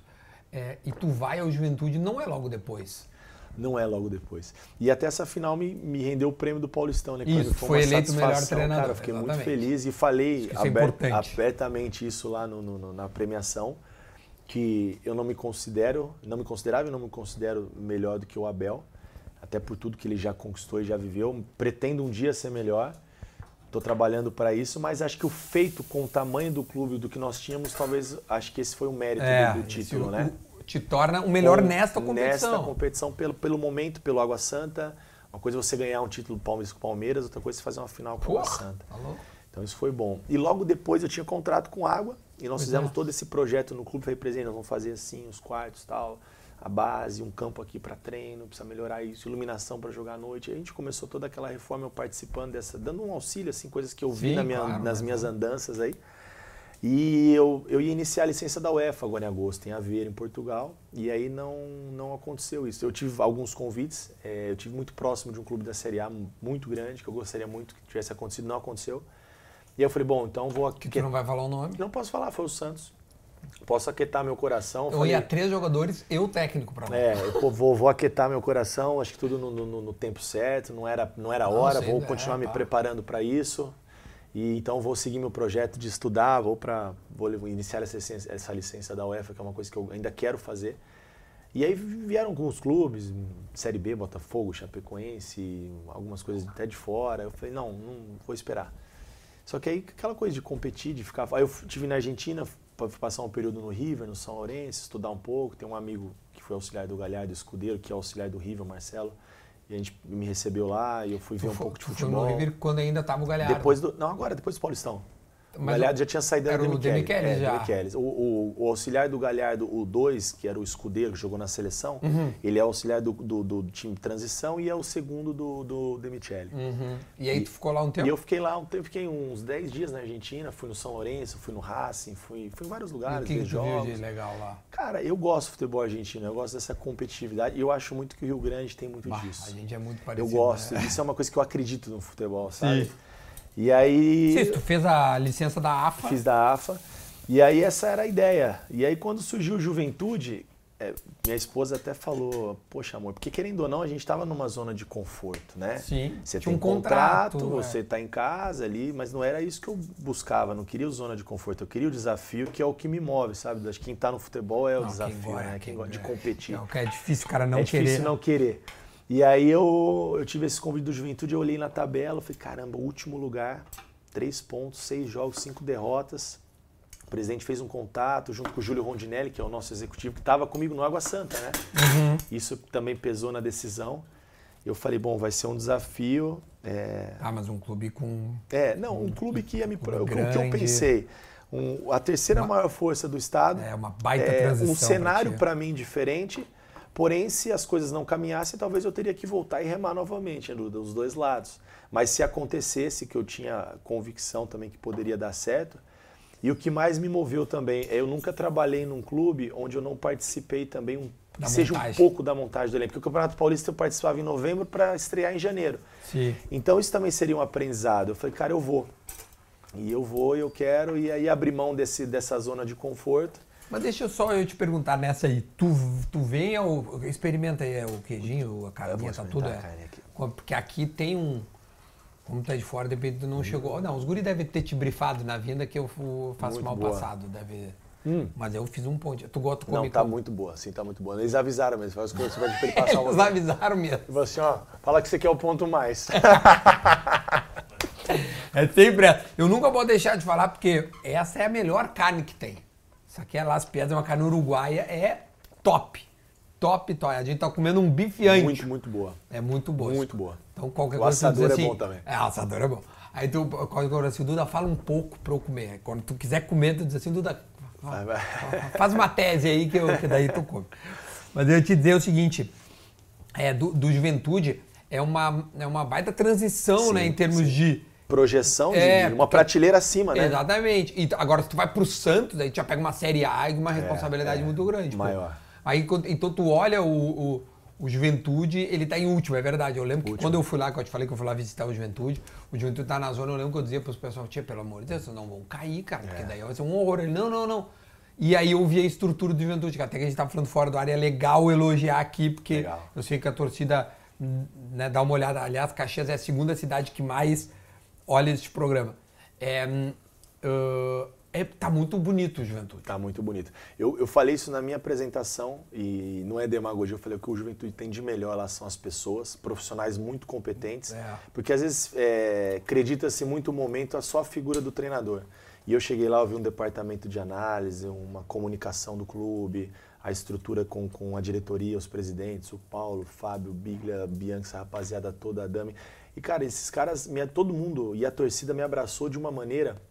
É, e tu vai ao Juventude não é logo depois. não é logo depois. E até essa final me, me rendeu o prêmio do Paulistão, né? Isso, foi uma eleito o melhor treinador, Cara, eu fiquei muito exatamente. feliz e falei é abertamente isso lá no- no- na premiação, que eu não me considero, não me considerava e não me considero melhor do que o Abel, até por tudo que ele já conquistou e já viveu. Pretendo um dia ser melhor. Estou trabalhando para isso, mas acho que o feito com o tamanho do clube do que nós tínhamos, talvez acho que esse foi o mérito do, do esse título, né? o- te torna o melhor Com- nesta competição. Nesta competição, pelo, pelo momento, pelo Água Santa. Uma coisa é você ganhar um título do Palmeiras com o Palmeiras, outra coisa é você fazer uma final com o Água Santa. tá? Então isso foi bom. E logo depois eu tinha contrato com Água e nós Pois fizemos é. todo esse projeto no clube. Falei, presidente, nós vamos fazer assim, os quartos tal, a base, um campo aqui para treino, precisa melhorar isso, iluminação para jogar à noite. A gente começou toda aquela reforma, eu participando dessa, dando um auxílio, assim, coisas que eu vi Sim, na minha- claro, nas mas minhas é. andanças aí. E eu, eu ia iniciar a licença da UEFA agora em agosto, em Aveiro, em Portugal. E aí não, não aconteceu isso. Eu tive alguns convites, eh, eu tive muito próximo de um clube da Série A muito grande, que eu gostaria muito que tivesse acontecido, não aconteceu. E aí eu falei, bom, então vou Que tu não vai falar o nome. Não posso falar, foi o Santos. Posso aquietar meu coração. Eu falei, ia três jogadores e o técnico pra lá. é, eu vou, vou aquietar meu coração, acho que tudo no, no- no tempo certo, não era, não era Não, hora, sei, vou é, continuar me tá. preparando para isso. E então vou seguir meu projeto de estudar, vou para vou iniciar essa licença, essa licença da UEFA, que é uma coisa que eu ainda quero fazer. E aí vieram alguns clubes, Série B, Botafogo, Chapecoense, algumas coisas até de fora. Eu falei, não, não vou esperar. Só que aí aquela coisa de competir, de ficar. Aí eu tive na Argentina, para passar um período no River, no São Lourenço, estudar um pouco. Tem um amigo que foi auxiliar do Galhardo Escudeiro, que é auxiliar do River, Marcelo. E a gente me recebeu lá e eu fui ver Tu um foi- pouco de tu foi futebol. no River quando ainda tava o Galhardo. Depois do, não, agora, depois do Paulistão. O Galhardo já tinha saído era do o Demichelis. É, já. Demichelis. O, o, o auxiliar do Galhardo, o 2, que era o escudeiro que jogou na seleção, Uhum. ele é auxiliar do, do, do time de transição e é o segundo do, do Demichelis. Uhum. E aí E- tu ficou lá um tempo? E eu fiquei lá um tempo, fiquei uns 10 dias na Argentina, fui no São Lourenço, fui no Racing, fui, fui em vários E lugares, o que, que tu viu jogos. de legal lá? Cara, eu gosto do futebol argentino, eu gosto dessa competitividade e eu acho muito que o Rio Grande tem muito Bah, disso. a gente é muito Eu parecido. gosto, né? isso é uma coisa que eu acredito no futebol, sabe? E aí Sim, tu fez a licença da AFA. fiz da AFA e aí essa era a ideia. E aí quando surgiu Juventude, é, minha esposa até falou, poxa amor, porque querendo ou não a gente estava numa zona de conforto, né? Sim, Você tem um contrato, é. você está em casa ali, mas não era isso que eu buscava, não queria zona de conforto, eu queria o desafio que é o que me move, sabe? Acho que quem está no futebol é o Não, desafio, quem gosta, né? Quem gosta de é. competir. Não, é difícil o cara não é querer. difícil não querer. E aí eu, eu tive esse convite do Juventude, eu olhei na tabela, eu falei, caramba, último lugar, três pontos, seis jogos, cinco derrotas. O presidente fez um contato junto com o Júlio Rondinelli, que é o nosso executivo, que estava comigo no Água Santa, né? Uhum. Isso também pesou na decisão. Eu falei, bom, vai ser um desafio. é, Ah, mas um clube com. é, não, um clube que ia me. Clube O que eu pensei? um- a terceira Uma- maior força do estado. É uma baita é, transição. Um cenário para mim diferente. Porém, se as coisas não caminhassem, talvez eu teria que voltar e remar novamente do- dos dois lados. Mas se acontecesse, que eu tinha convicção também que poderia dar certo. E o que mais me moveu também é eu nunca trabalhei num clube onde eu não participei também um, que seja um montagem. pouco da montagem do elenco. Porque o Campeonato Paulista eu participava em novembro para estrear em janeiro. Sim. Então isso também seria um aprendizado. Eu falei, cara, eu vou. E eu vou, eu quero, e aí abrir mão desse, dessa zona de conforto. Mas deixa eu só eu te perguntar nessa aí. Tu, tu vem ao. Experimenta aí é, o queijinho, a carninha, tá tudo. É. Aqui. Porque aqui tem um. Como tá de fora, de repente não chegou. Não, os guri devem ter te brifado na vinda que eu faço Muito mal boa. passado. Deve. Hum. Mas eu fiz um ponto. Tu gosta de Não, comer tá com- muito boa, sim, tá muito boa. Eles avisaram mesmo, faz coisas pra ele passar Eles avisaram mesmo. Ele falou assim, ó, fala que você quer o ponto mais. [laughs] É sempre essa. Eu nunca vou deixar de falar porque essa é a melhor carne que tem. Isso aqui é Las Piedras, uma carne uruguaia, é top. Top, top. A gente tá comendo um bife ancho. muito, muito boa. É muito boa. Muito boa. Então qualquer O coisa tu assador é assim, bom também. É, o assador é bom. Aí tu, qualquer coisa assim, Duda, fala um pouco pra eu comer. Quando tu quiser comer, tu diz assim, Duda, faz uma tese aí que, eu, que daí tu come. Mas eu ia te dizer o seguinte, é, do, do Juventude é uma, é uma baita transição, Sim, né, em termos de... Projeção de É, uma porque- prateleira acima, né? Exatamente. E agora, se tu vai pro Santos, aí tu já pega uma Série A e uma responsabilidade é, muito grande. pô. maior. Aí, quando- então, tu olha o, o, o Juventude, ele tá em último, é verdade. Eu lembro que quando eu fui lá, que eu te falei que eu fui lá visitar o Juventude, o Juventude tá na zona, eu lembro que eu dizia pros pessoal, tia, pelo amor de Deus, vocês não vão cair, cara, porque daí vai ser um horror. Ele, não, não, não. E aí eu vi a estrutura do Juventude, que até que a gente tá falando fora do ar, é legal elogiar aqui, porque Legal. eu sei que a torcida né, dá uma olhada. Aliás, Caxias é a segunda cidade que mais olha este programa. É, ah, é, tá muito bonito o Juventude. Tá muito bonito. Eu, eu falei isso na minha apresentação e não é demagogia, eu falei que o Juventude tem de melhor lá são as pessoas, profissionais muito competentes, É. porque às vezes é, acredita-se muito o momento a só a figura do treinador. E eu cheguei lá, eu vi um departamento de análise, uma comunicação do clube, a estrutura com, com a diretoria, os presidentes, o Paulo, o Fábio, o Biglia, a Bianca, essa rapaziada toda, a Dami. E cara, esses caras, me, todo mundo e a torcida me abraçou de uma maneira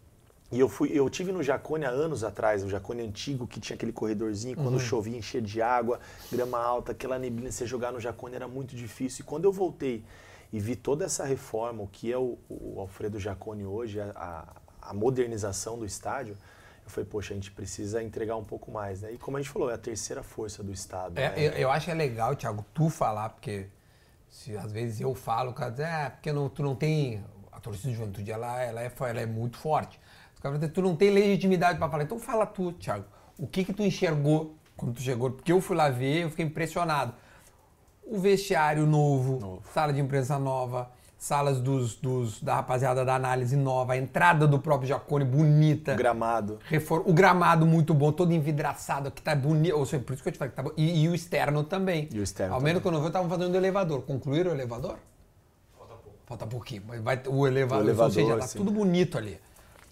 e eu fui, eu tive no Jacone há anos atrás, o Jacone antigo que tinha aquele corredorzinho, quando chovia enchia de água, grama alta, aquela neblina, você jogar no Jacone era muito difícil. E quando eu voltei e vi toda essa reforma, o que é o, o Alfredo Jacone hoje, a, a- a modernização do estádio, eu falei, poxa, a gente precisa entregar um pouco mais, né? E como a gente falou, é a terceira força do estado. É, né? eu, eu acho que é legal, Thiago, tu falar, porque se às vezes eu falo, o cara diz, é, porque não, tu não tem. A torcida de juventude, ela, ela, é, ela é muito forte. Os caras dizem, tu não tem legitimidade pra falar. Então fala tu, Thiago. O que que tu enxergou quando tu chegou? Porque eu fui lá ver, eu fiquei impressionado. O vestiário novo, sala de imprensa nova, salas dos, dos, da rapaziada da análise nova, a entrada do próprio Jacone bonita. Gramado. Refor- O gramado muito bom, todo envidraçado, que tá bonito. Ou seja, por isso que eu te falei que tá bom. E, e o externo também. E o externo Ao menos quando eu vi, estavam fazendo o elevador. Concluíram o elevador? Falta pouco. Falta pouquinho. Mas vai, o elevador, O elevador, ou seja, tá sim. tudo bonito ali.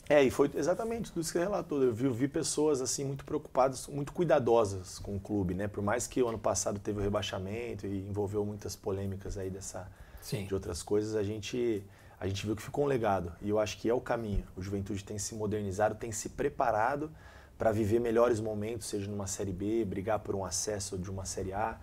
É, e foi exatamente tudo isso que você relatou. Eu vi, eu vi pessoas assim muito preocupadas, muito cuidadosas com o clube, né? Por mais que o ano passado teve o rebaixamento e envolveu muitas polêmicas aí dessa Sim. de outras coisas, a gente a gente viu que ficou um legado e eu acho que é o caminho. O Juventude tem se modernizado, tem se preparado para viver melhores momentos, seja numa série B, brigar por um acesso de uma série A,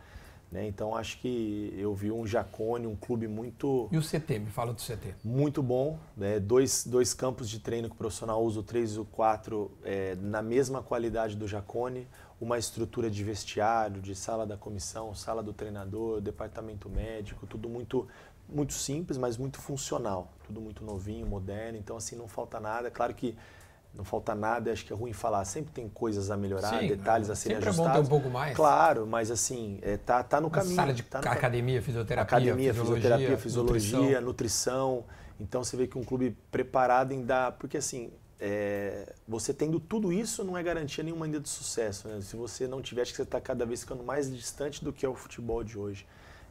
né? Então acho que eu vi um Jacone, um clube muito E o CT? Me fala do CT. muito bom. Né? Dois, dois campos de treino que o profissional usa, o 3 e o 4, é, na mesma qualidade do Jacone. Uma estrutura de vestiário, de sala da comissão, sala do treinador, departamento médico, tudo muito, muito simples, mas muito funcional. Tudo muito novinho, moderno. Então, assim, não falta nada. Claro que não falta nada, acho que é ruim falar. Sempre tem coisas a melhorar, Sim, detalhes a serem sempre é bom ter ajustados. um pouco mais. Claro, mas assim, é, tá, tá no Uma caminho. sala de tá no academia, fisioterapia, Academia, fisioterapia, fisiologia, nutrição. nutrição. Então você vê que um clube preparado em dar. Porque assim, é, você tendo tudo isso não é garantia nenhuma ainda de sucesso. né? Se você não tiver, acho que você está cada vez ficando mais distante do que é o futebol de hoje.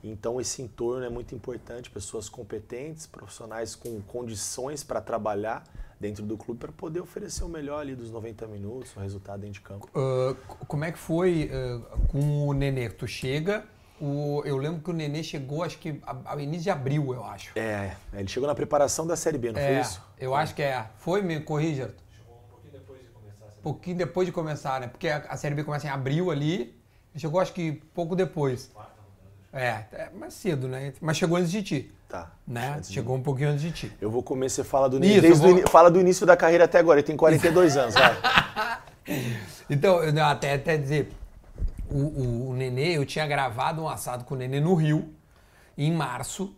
Então esse entorno é muito importante, pessoas competentes, profissionais com condições para trabalhar dentro do clube para poder oferecer o melhor ali dos 90 minutos, o resultado dentro de campo. C- como é que foi ah, com o Nenê? Tu chega, o, eu lembro que o Nenê chegou, acho que ao início de abril, eu acho. É, ele chegou na preparação da Série B, não foi É, isso? eu acho que é. Foi, me corrija. Chegou um pouquinho depois de começar a Um pouquinho depois de começar, né? Porque a, a Série B começa em abril ali, ele chegou acho que pouco depois. rodada. É, é mais cedo, né? Mas chegou antes de ti, Tá. né? Antes de Chegou um pouquinho antes de ti. Eu vou comer, você fala do, Isso, desde vou- o ini- fala do início da carreira até agora. Ele tem 42 [laughs] anos, vai. Então, eu- até, até dizer, o, o, o Nenê, eu tinha gravado um assado com o Nenê no Rio, em março.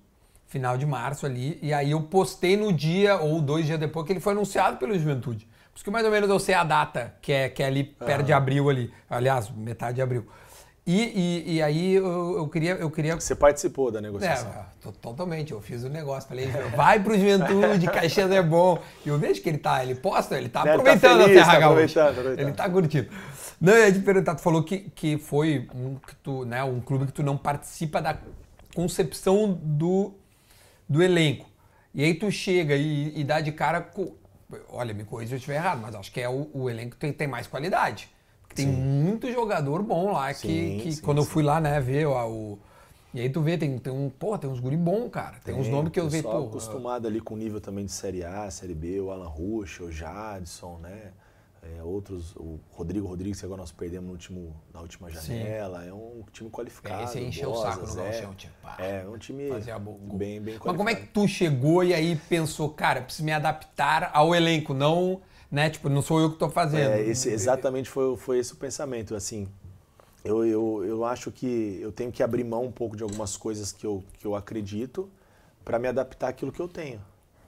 final de março ali. E aí eu postei no dia ou dois dias depois que ele foi anunciado pelo Juventude. Por isso que mais ou menos eu sei a data, que é, que é ali perto de abril ali. Aliás, metade de abril. E, e, e aí eu, eu, queria, eu queria. Você participou da negociação? É, totalmente. Eu fiz o negócio. Falei, vai pro Juventude, Caxias é bom. E eu vejo que ele tá, ele posta, ele tá Ele tá aproveitando feliz, a Serra tá Gaúcha. aproveitando, aproveitando. Ele tá curtindo. Não, eu ia te perguntar, tu falou que, que foi um, que tu, né, um clube que tu não participa da concepção do, do elenco. E aí tu chega e, e dá de cara com. Olha, me corrija se eu estiver errado, mas acho que é o, o elenco que tem, tem mais qualidade. Tem muito jogador bom lá que, Sim, que sim, quando eu sim. fui lá, né, ver ó, o. E aí tu vê, tem, tem um. Pô, tem uns guri bom, cara. Tem, uns nomes que eu vi, pessoal pô. acostumado ali com o nível também de Série A, Série B, o Alan Rusch, o Jadson, né? É, outros, o Rodrigo Rodrigues, que agora nós perdemos no último, na última Sim. janela. É um time qualificado. É, esse encheu o Bosa, saco no Zé. Gauchão, tipo, pá, É, é um time bem, bem Mas qualificado. como é que tu chegou e aí pensou, cara, preciso me adaptar ao elenco, não, né? Tipo, não sou eu que tô fazendo. É, esse, exatamente foi, foi esse o pensamento. Assim, eu, eu, eu acho que eu tenho que abrir mão um pouco de algumas coisas que eu, que eu acredito para me adaptar àquilo que eu tenho.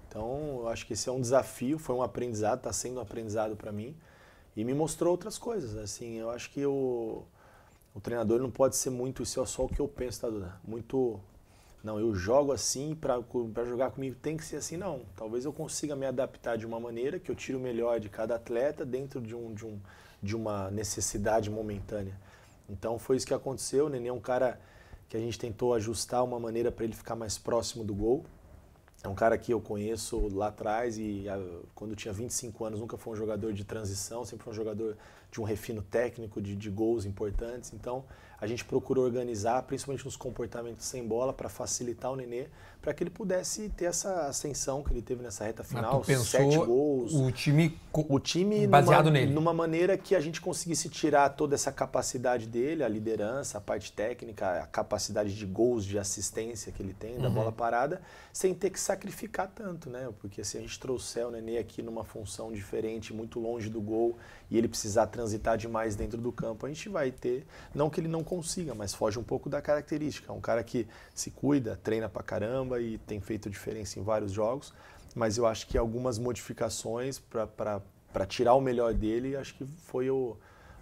Então, eu acho que esse é um desafio, foi um aprendizado, está sendo um aprendizado para mim e me mostrou outras coisas. Assim, eu acho que o, o treinador não pode ser muito isso é só o que eu penso, tá, Duda? Muito não, eu jogo assim para jogar comigo tem que ser assim, não. Talvez eu consiga me adaptar de uma maneira que eu tire o melhor de cada atleta dentro de, um, de, um, de uma necessidade momentânea. Então foi isso que aconteceu. O Nenê é um cara que a gente tentou ajustar uma maneira para ele ficar mais próximo do gol. É um cara que eu conheço lá atrás e ah, quando tinha 25 anos nunca foi um jogador de transição, sempre foi um jogador de um refino técnico, de, de gols importantes. Então a gente procurou organizar, principalmente nos comportamentos sem bola, para facilitar o Nenê, para que ele pudesse ter essa ascensão que ele teve nessa reta Mas final, sete gols. o time O time Baseado numa, nele. numa maneira que a gente conseguisse tirar toda essa capacidade dele, a liderança, a parte técnica, a capacidade de gols, de assistência que ele tem, da Uhum. bola parada, sem ter que sacrificar tanto, né? Porque se a gente trouxer o Nenê aqui numa função diferente, muito longe do gol, e ele precisar transitar demais dentro do campo, a gente vai ter, não que ele não consiga, mas foge um pouco da característica. É um cara que se cuida, treina pra caramba e tem feito diferença em vários jogos, mas eu acho que algumas modificações para tirar o melhor dele, acho que foi o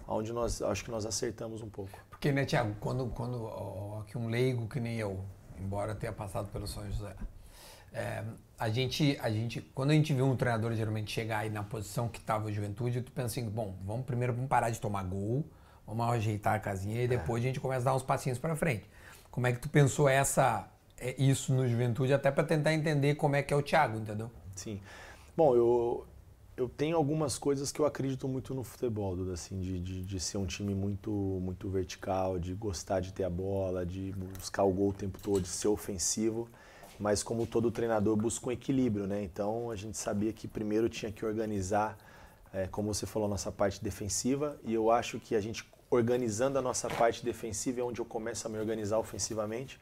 onde nós acho que nós acertamos um pouco. Porque, né, Thiago, quando, quando ó, que um leigo que nem eu, embora tenha passado pelo São José, é, a gente, a gente, quando a gente vê um treinador geralmente chegar aí na posição que estava o Juventude, tu pensa assim, bom, vamos primeiro vamos parar de tomar gol, vamos ajeitar a casinha e depois a gente começa a dar uns passinhos para frente. Como é que tu pensou essa, é, isso no Juventude, até para tentar entender como é que é o Thiago, entendeu? Sim. Bom, eu, eu tenho algumas coisas que eu acredito muito no futebol, Duda, assim, de, de, de ser um time muito, muito vertical, de gostar de ter a bola, de buscar o gol o tempo todo, de ser ofensivo. Mas como todo treinador busca um equilíbrio, né? Então a gente sabia que primeiro tinha que organizar, é, como você falou, nossa parte defensiva. E eu acho que a gente organizando a nossa parte defensiva é onde eu começo a me organizar ofensivamente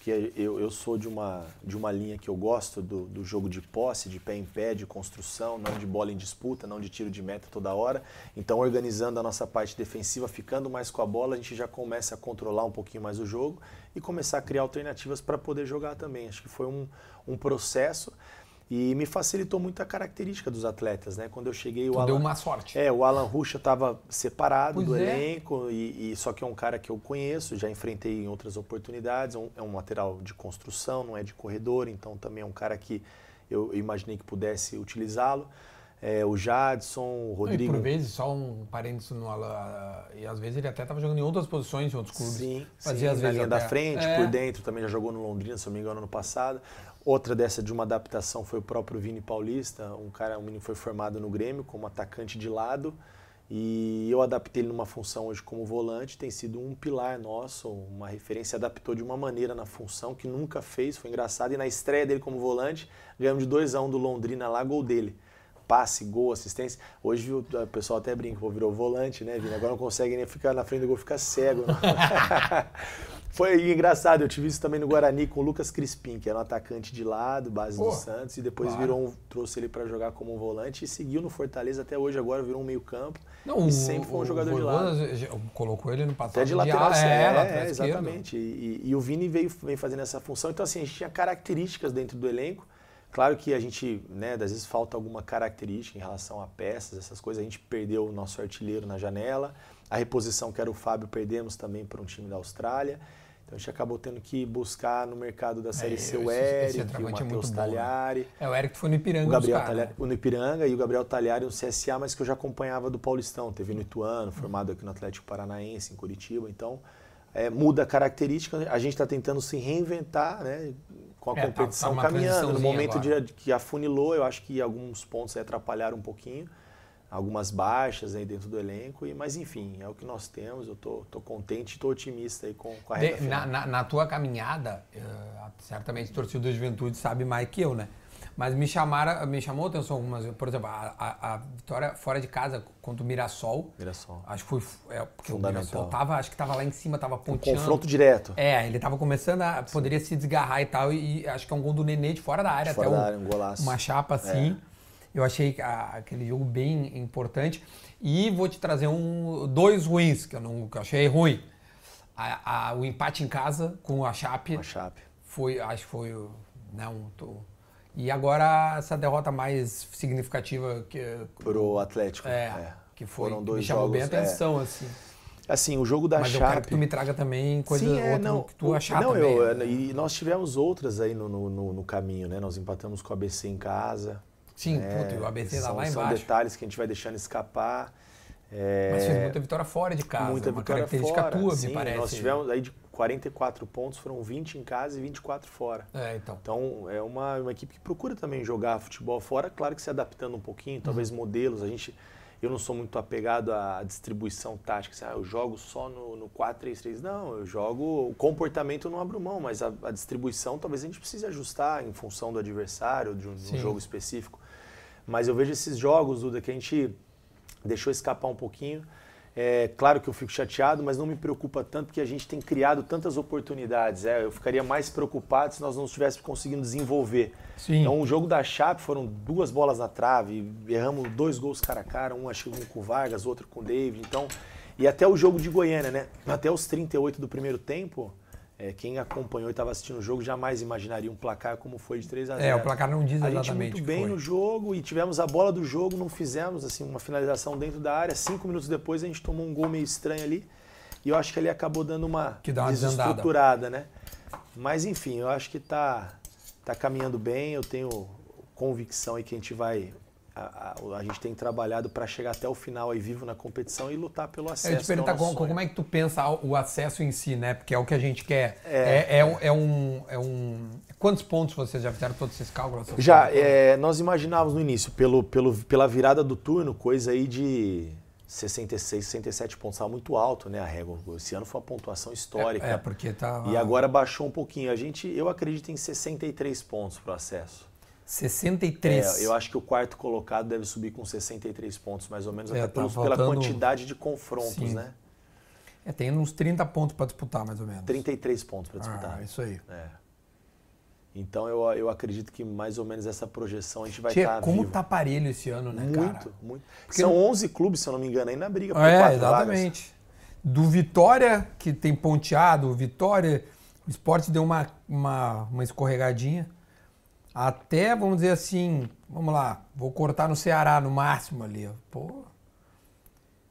porque eu, eu sou de uma, de uma linha que eu gosto do, do jogo de posse, de pé em pé, de construção, não de bola em disputa, não de tiro de meta toda hora. Então, organizando a nossa parte defensiva, ficando mais com a bola, a gente já começa a controlar um pouquinho mais o jogo e começar a criar alternativas para poder jogar também. Acho que foi um, um processo e me facilitou muito a característica dos atletas, né? Quando eu cheguei, o Tu Alan, deu uma sorte. é, o Alan Ruxa estava separado Pois do é. elenco, e, e só que é um cara que eu conheço, já enfrentei em outras oportunidades, é um, é um lateral de construção, não é de corredor, então também é um cara que eu imaginei que pudesse utilizá-lo. É, o Jadson, o E Rodrigo. por vezes, só um parênteses no Alan, e às vezes ele até estava jogando em outras posições em outros clubes. Sim, Fazia sim, às na vezes linha da até- frente, É. por dentro, também já jogou no Londrina, se não me engano, ano passado. Outra dessa de uma adaptação foi o próprio Vini Paulista, um cara, um menino foi formado no Grêmio como atacante de lado. E eu adaptei ele numa função hoje como volante, tem sido um pilar nosso, uma referência, adaptou de uma maneira na função que nunca fez, foi engraçado. E na estreia dele como volante, ganhamos de 2 a 1 do Londrina lá, gol dele. Passe, gol, assistência. Hoje o pessoal até brinca, virou volante, né, Vini? Agora não consegue nem ficar na frente do gol, fica cego. [laughs] Foi engraçado, eu tive isso também no Guarani com o Lucas Crispim, que era um atacante de lado, base Pô, do Santos, e depois claro. virou um, trouxe ele para jogar como um volante e seguiu no Fortaleza até hoje, agora virou um meio-campo. E sempre foi um jogador de lado. Já colocou ele no. Até de lateral, ala, é, é, é, exatamente. E, e- e o Vini veio, vem fazendo essa função. Então, assim, a gente tinha características dentro do elenco. Claro que a gente, né, às vezes falta alguma característica em relação a peças, essas coisas. A gente perdeu o nosso artilheiro na janela. A reposição, que era o Fábio, perdemos também para um time da Austrália. Então a gente acabou tendo que buscar no mercado da Série C o esse- esse Eric, o é Matheus bom, né? Talhari. É, o Eric foi no Ipiranga O Gabriel buscar, Talhari, né? no Ipiranga e o Gabriel Talhari no CSA, mas que eu já acompanhava do Paulistão. Teve no Ituano, formado aqui no Atlético Paranaense, em Curitiba. Então, é, muda a característica. A gente está tentando se reinventar, né? Com a É, tá- competição tá caminhando. No momento de, que afunilou, eu acho que alguns pontos atrapalharam um pouquinho. Algumas baixas aí dentro do elenco. E, mas, enfim, é o que nós temos. Eu tô, tô contente, tô otimista aí com, com a reta De- na, na- na tua caminhada, eh, certamente o torcedor da juventude sabe mais que eu, né? Mas me chamaram, me chamou a atenção algumas, por exemplo, a, a- a vitória fora de casa contra o Mirassol. Mirassol. Acho que foi é, porque o Fundamental. Mirassol tava, acho que tava lá em cima, tava ponteando. Confronto direto. É, ele tava começando a poderia se desgarrar e tal e, acho que é um gol do Nenê de fora da área, Fora até da um- área, um golaço. uma chapa assim. Eu achei que a- aquele jogo bem importante. E vou te trazer um, dois ruins, que eu, não, que eu achei ruim. A- a- o empate em casa com a Chape Uma chape. foi, acho que foi, né, um, tô- E agora essa derrota mais significativa que, Pro Atlético. é, que foi, Foram dois me chamou bem a jogos, é. atenção, assim. Assim, o jogo da Mas eu Chape... quero que tu me traga também coisa Sim, é, não, que tu o- achar não, também. eu- né? e nós tivemos outras aí no, no, no- no caminho, né? Nós empatamos com o ABC em casa. Sim, né? e o ABC tá são, lá São embaixo. detalhes que a gente vai deixando escapar. É, Mas fez muita vitória fora de casa. muita uma vitória característica fora. tua, Sim, me parece. Nós tivemos aí de 44 pontos, foram 20 em casa e 24 fora. É, então. Então, é uma, uma equipe que procura também jogar futebol fora, claro que se adaptando um pouquinho, talvez modelos. A gente, eu não sou muito apegado à distribuição tática, assim, ah, eu jogo só no, no 4-3-3. Não, eu jogo. O comportamento eu não abro mão, mas a, a distribuição talvez a gente precise ajustar em função do adversário, de um, de um jogo específico. Mas eu vejo esses jogos, Duda, que a gente deixou escapar um pouquinho. É claro que eu fico chateado, mas não me preocupa tanto porque a gente tem criado tantas oportunidades. É, eu ficaria mais preocupado se nós não estivéssemos conseguindo desenvolver. Sim. Então, o jogo da Chape foram duas bolas na trave, erramos dois gols cara a cara, um acho um com o Vargas, outro com o David. Então, e até o jogo de Goiânia, né? Até os 38 do primeiro tempo, é, quem acompanhou e estava assistindo o jogo jamais imaginaria um placar como foi de 3 a 0. É, o placar não diz A gente exatamente. muito bem no jogo e tivemos a bola do jogo, não fizemos assim uma finalização dentro da área. Cinco minutos depois a gente tomou um gol meio estranho ali e eu acho que ele acabou dando uma, Que dá uma desestruturada, né? Mas enfim, eu acho que tá tá caminhando bem. Eu tenho convicção aí que a gente vai a, a- a gente tem trabalhado para chegar até o final aí vivo na competição e lutar pelo Eu acesso. ia te perguntar é como, como é que tu pensa o acesso em si, né? Porque é o que a gente quer. É, é, um- é um, é um. Quantos pontos vocês já fizeram todos esses cálculos? Já, é, nós imaginávamos no início, pelo, pelo, pela virada do turno, coisa aí de 66, 67 pontos. Estava muito alto, né, a régua. Esse ano foi uma pontuação histórica. É, é, porque tá. E agora baixou um pouquinho. A gente, eu acredito em 63 pontos para o acesso. 63. É, eu acho que o quarto colocado deve subir com 63 pontos, mais ou menos, É, até tá pelos- pela faltando- quantidade de confrontos, Sim. né? É, tem uns 30 pontos pra disputar, mais ou menos. 33 pontos para disputar. Ah, isso aí. É. Então eu, eu acredito que mais ou menos essa projeção a gente vai estar como vivo. tá parelho esse ano, né, muito, cara? muito. Porque- São 11 clubes, se eu não me engano, aí na briga por É, quatro vagas. exatamente. Do Vitória, que tem ponteado, o Vitória, o esporte deu uma, uma, uma escorregadinha. Até, vamos dizer assim, vamos lá, vou cortar no Ceará no máximo ali. Pô.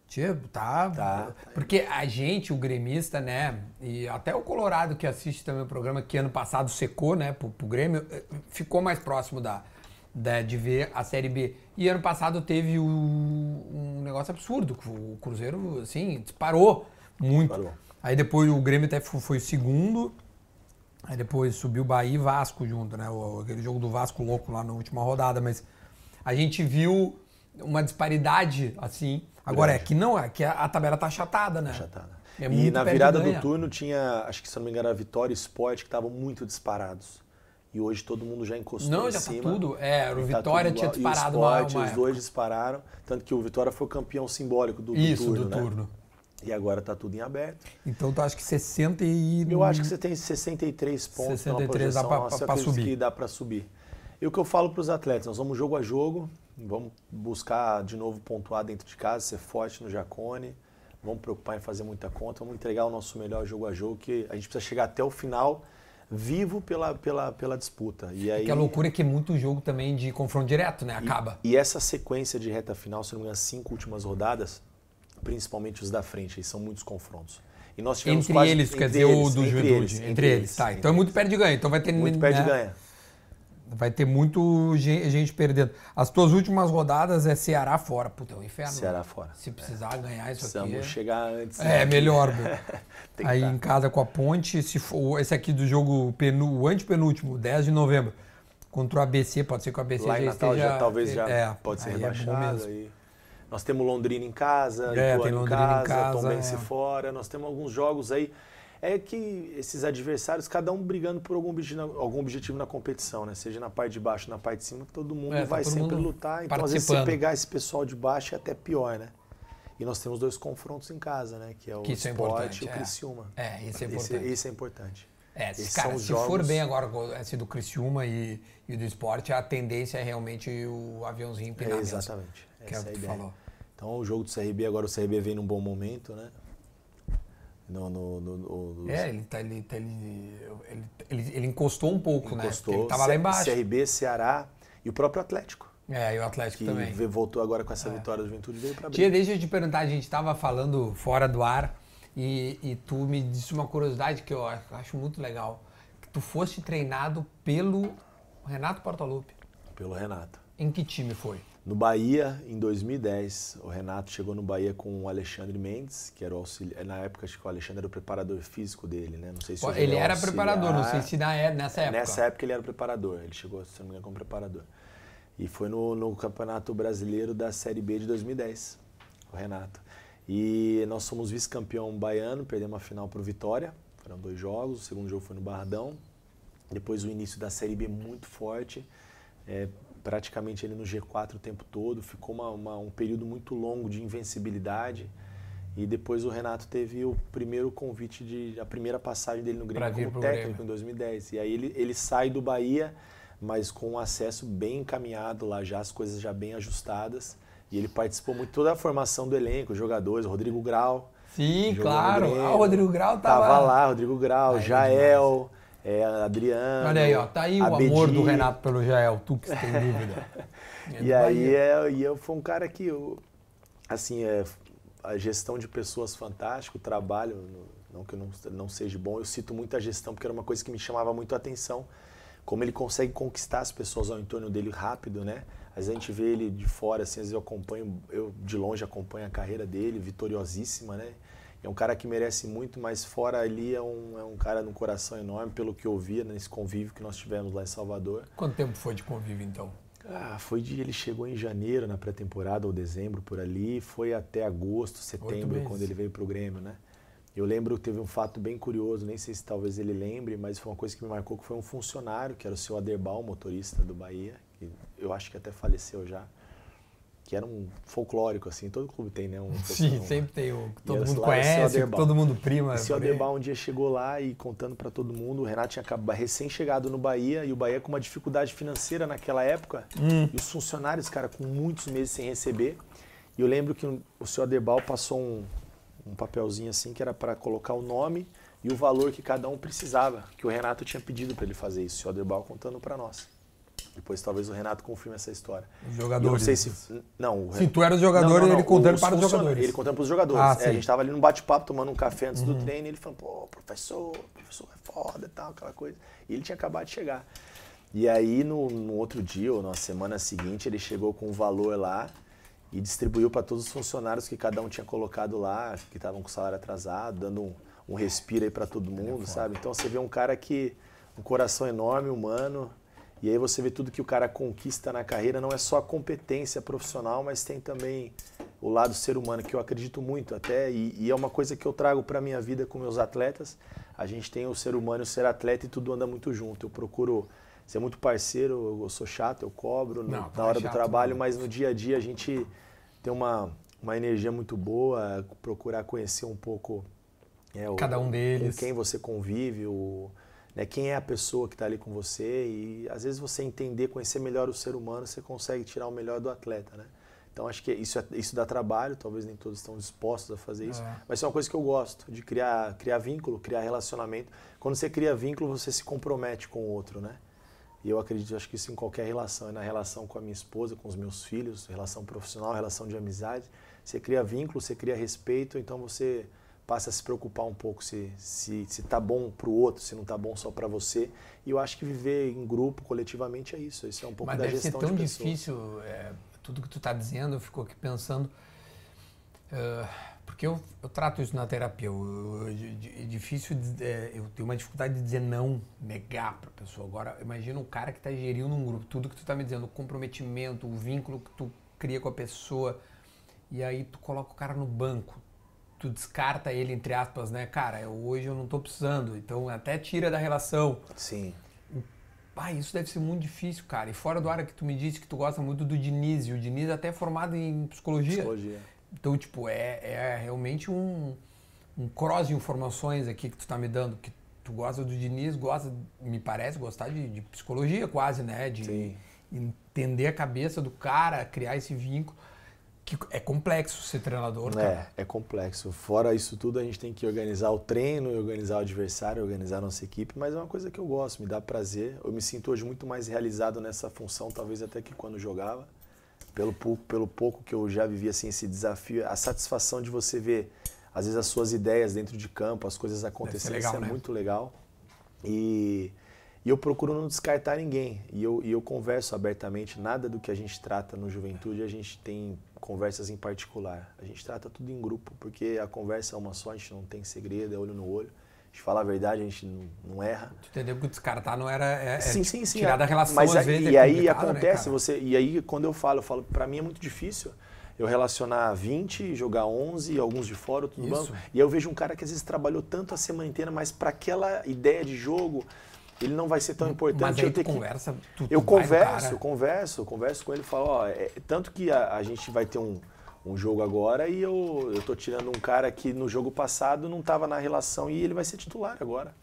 Tipo, tá. Tá. Porque a gente, o gremista, né? E até o Colorado que assiste também o programa, que ano passado secou, né, pro, pro Grêmio, eh, ficou mais próximo da, da- de ver a Série B. E ano passado teve o- um negócio absurdo, que o Cruzeiro, assim, disparou muito. Disparou. Aí depois o Grêmio até fo- foi o segundo, aí depois subiu Bahia e Vasco junto, né? O- aquele jogo do Vasco louco lá na última rodada, mas a gente viu uma disparidade, assim. Agora é Grande. que não, é que a, a tabela tá achatada, né? Achatada. É e na virada do turno tinha, acho que se não me engano, a Vitória e Sport que estavam muito disparados. E hoje todo mundo já encostou Não, em já tá cima. tudo. É, o tá Vitória tudo tinha disparado e o uma, Sport, uma os dois dispararam. Tanto que o Vitória foi o campeão simbólico do, do Isso, turno, do né? turno. E agora está tudo em aberto. Então tu acha que 60 e. Eu acho que você tem 63 pontos 63 dá para subir. que dá para subir. E o que eu falo para os atletas, nós vamos jogo a jogo, vamos buscar de novo pontuar dentro de casa, ser forte no Jacone, vamos preocupar em fazer muita conta, vamos entregar o nosso melhor jogo a jogo, que a gente precisa chegar até o final vivo pela, pela, pela disputa. E aí, que a loucura é que é muito jogo também de confronto direto, né? Acaba. E, e essa sequência de reta final, se não me engano, as cinco últimas rodadas, principalmente os da frente, são muitos confrontos. E nós tivemos entre quase, eles, entre quer dizer, eles, o do entre Juventude. Eles, entre, entre eles. Tá, então é muito perde ganha. Então vai ter muito né? perde ganha. Vai ter muito gente perdendo. As tuas últimas rodadas é Ceará fora. Puta, é um inferno. Ceará fora. Se precisar é. ganhar isso Precisamos aqui. Precisamos chegar antes. É, melhor. [laughs] Aí em casa com a ponte, se for esse aqui do jogo penu, o antepenúltimo, 10 de novembro, contra o ABC, pode ser que o ABC Lá já em Natal esteja. Já, talvez já é, pode ser é rebaixado. É aí. Nós temos Londrina em casa, é, tem Londrina em casa, em casa Tombense é. fora. Nós temos alguns jogos aí é que esses adversários, cada um brigando por algum objetivo, algum objetivo na competição, né? Seja na parte de baixo, na parte de cima, todo mundo é, tá vai todo sempre mundo lutar. Então, às vezes, você pegar esse pessoal de baixo é até pior, né? E nós temos dois confrontos em casa, né? Que é o que Sport é e o Criciúma. É, isso é importante. Esse, esse é importante. É, Esses cara, se jogos... for bem agora esse do Criciúma e, e do esporte, a tendência é realmente o aviãozinho empinar é, Exatamente. Mesmo, que é que tu falou. Então o jogo do CRB, agora o CRB vem num bom momento, né? No, no, no, no, é, ele, tá, ele, tá, ele, ele, ele, encostou um pouco, encostou, né? Encostou. ele tava lá embaixo. CRB, Ceará e o próprio Atlético. É, e o Atlético que também. voltou agora com essa é. vitória do Juventude veio para Tia, deixa eu te perguntar, a gente estava falando fora do ar e, e tu me disse uma curiosidade que eu acho muito legal. Que tu foste treinado pelo Renato Portaluppi. Pelo Renato. Em que time foi? No Bahia, em 2010, o Renato chegou no Bahia com o Alexandre Mendes, que era o auxiliar. Na época, acho que o Alexandre era o preparador físico dele, né? Não sei se Ele era auxiliar. preparador, não sei se na, é, nessa época. Nessa época ele era preparador, ele chegou, se não me engano, como preparador. E foi no, no Campeonato Brasileiro da Série B de 2010, o Renato. E nós somos vice-campeão baiano, perdemos a final para o Vitória, foram dois jogos, o segundo jogo foi no Barradão. Depois o início da Série B muito forte. É, praticamente ele no G4 o tempo todo, ficou uma, uma, um período muito longo de invencibilidade. E depois o Renato teve o primeiro convite de a primeira passagem dele no Grêmio como técnico Grêmio. em 2010. E aí ele, ele sai do Bahia, mas com um acesso bem encaminhado lá já, as coisas já bem ajustadas. E ele participou muito toda a formação do elenco, jogadores, Rodrigo Grau. Sim, claro. Ah, o Rodrigo Grau tava... tava lá, Rodrigo Grau, Ai, Jael, é, Adriano. Olha aí, ó, tá aí o amor do Renato pelo Jael, tu que tem dúvida. [laughs] É e aí é, e eu foi um cara que, eu, assim, é, a gestão de pessoas fantástico, o trabalho, não que eu não, não seja bom, eu cito muito a gestão porque era uma coisa que me chamava muito a atenção. Como ele consegue conquistar as pessoas ao entorno dele rápido, né? Às vezes a gente vê ele de fora, assim, às vezes eu acompanho, eu de longe acompanho a carreira dele, vitoriosíssima, né? É um cara que merece muito, mas fora ali é um, é um cara no coração enorme, pelo que eu via nesse convívio que nós tivemos lá em Salvador. Quanto tempo foi de convívio então? Ah, foi de ele chegou em janeiro na pré-temporada ou dezembro por ali, foi até agosto, setembro quando ele veio para o Grêmio, né? Eu lembro que teve um fato bem curioso, nem sei se talvez ele lembre, mas foi uma coisa que me marcou que foi um funcionário, que era o seu Aderbal, motorista do Bahia, que eu acho que até faleceu já que era um folclórico, assim, todo clube tem, né? Um, [laughs] Sim, um, sempre tem o que todo mundo conhece, todo mundo prima. O seu Aderbal um dia chegou lá e contando para todo mundo, o Renato tinha recém-chegado no Bahia, e o Bahia com uma dificuldade financeira naquela época, hum. e os funcionários, cara, com muitos meses sem receber, e eu lembro que o seu Aderbal passou um, um papelzinho assim, que era para colocar o nome e o valor que cada um precisava, que o Renato tinha pedido para ele fazer isso, o seu Aderbal contando para nós. Depois talvez o Renato confirme essa história. Os jogadores. não sei se. Não, se tu era o jogador não, ele contando para os jogadores. Ele contando para os jogadores. Ah, é, a gente estava ali no bate-papo, tomando um café antes uhum. do treino, e ele falando, pô, professor, professor é foda e tal, aquela coisa. E ele tinha acabado de chegar. E aí, no, no outro dia, ou na semana seguinte, ele chegou com o um valor lá e distribuiu para todos os funcionários que cada um tinha colocado lá, que estavam com o salário atrasado, dando um, um respiro aí para todo mundo, sabe? Então você vê um cara que. um coração enorme, humano e aí você vê tudo que o cara conquista na carreira, não é só a competência profissional, mas tem também o lado ser humano, que eu acredito muito até, e, e é uma coisa que eu trago para a minha vida com meus atletas. A gente tem o ser humano o ser atleta e tudo anda muito junto. Eu procuro ser muito parceiro, eu sou chato, eu cobro não, na hora é chato, do trabalho, não. mas no dia a dia a gente tem uma, uma energia muito boa, procurar conhecer um pouco é, o, cada um deles, com quem você convive, o, né, quem é a pessoa que está ali com você e às vezes você entender, conhecer melhor o ser humano, você consegue tirar o melhor do atleta, né? Então acho que isso, é, isso dá trabalho, talvez nem todos estão dispostos a fazer isso, é. mas é uma coisa que eu gosto, de criar, criar vínculo, criar relacionamento. Quando você cria vínculo, você se compromete com o outro, né? E eu acredito, acho que isso em qualquer relação, é na relação com a minha esposa, com os meus filhos, relação profissional, relação de amizade. Você cria vínculo, você cria respeito, então você passa a se preocupar um pouco se se, se tá bom para o outro, se não tá bom só para você. E eu acho que viver em grupo, coletivamente, é isso. Isso é um pouco Mas da deve gestão ser tão difícil, é, tudo que tu está dizendo, eu fico aqui pensando... Uh, porque eu, eu, trato isso na terapia. Eu, eu, é difícil, é, eu tenho uma dificuldade de dizer não, negar para a pessoa. Agora, imagina um cara que está gerindo um grupo, tudo que tu está me dizendo, o comprometimento, o vínculo que tu cria com a pessoa, e aí tu coloca o cara no banco, tu descarta ele, entre aspas, né? Cara, eu, hoje eu não estou precisando, então até tira da relação. Sim. Ah, isso deve ser muito difícil, cara. E fora do área que tu me disse que tu gosta muito do Diniz, e o Diniz é até formado em psicologia. Psicologia. Então, tipo, é, é realmente um, um cross de informações aqui que tu tá me dando, que tu gosta do Diniz, gosta, me parece, gostar de, de psicologia quase, né? De Sim. entender a cabeça do cara, criar esse vínculo. Que é complexo ser treinador, cara. É, é complexo. Fora isso tudo, a gente tem que organizar o treino, organizar o adversário, organizar a nossa equipe, mas é uma coisa que eu gosto, me dá prazer. Eu me sinto hoje muito mais realizado nessa função, talvez até que quando jogava pelo pouco, pelo pouco que eu já vivi assim esse desafio, a satisfação de você ver às vezes as suas ideias dentro de campo, as coisas acontecendo, legal, isso é né? muito legal. E, e, eu procuro não descartar ninguém. E eu, e eu converso abertamente, nada do que a gente trata no Juventude, a gente tem conversas em particular. A gente trata tudo em grupo, porque a conversa é uma só, a gente não tem segredo, é olho no olho gente fala a verdade, a gente não, não erra. Tu entendeu que descartar não era é, é sim, sim, sim, tirar da relação mas às vezes e é aí né, acontece né, você e aí quando eu falo, eu falo para mim é muito difícil eu relacionar 20, jogar 11, alguns de fora, outros no banco. E aí eu vejo um cara que às vezes trabalhou tanto a semana inteira, mas para aquela ideia de jogo, ele não vai ser tão importante. Mas eu tu conversa, tu, eu converso, eu converso, eu converso com ele, falo, ó, é, tanto que a, a gente vai ter um um jogo agora e eu, eu tô tirando um cara que no jogo passado não estava na relação e ele vai ser titular agora.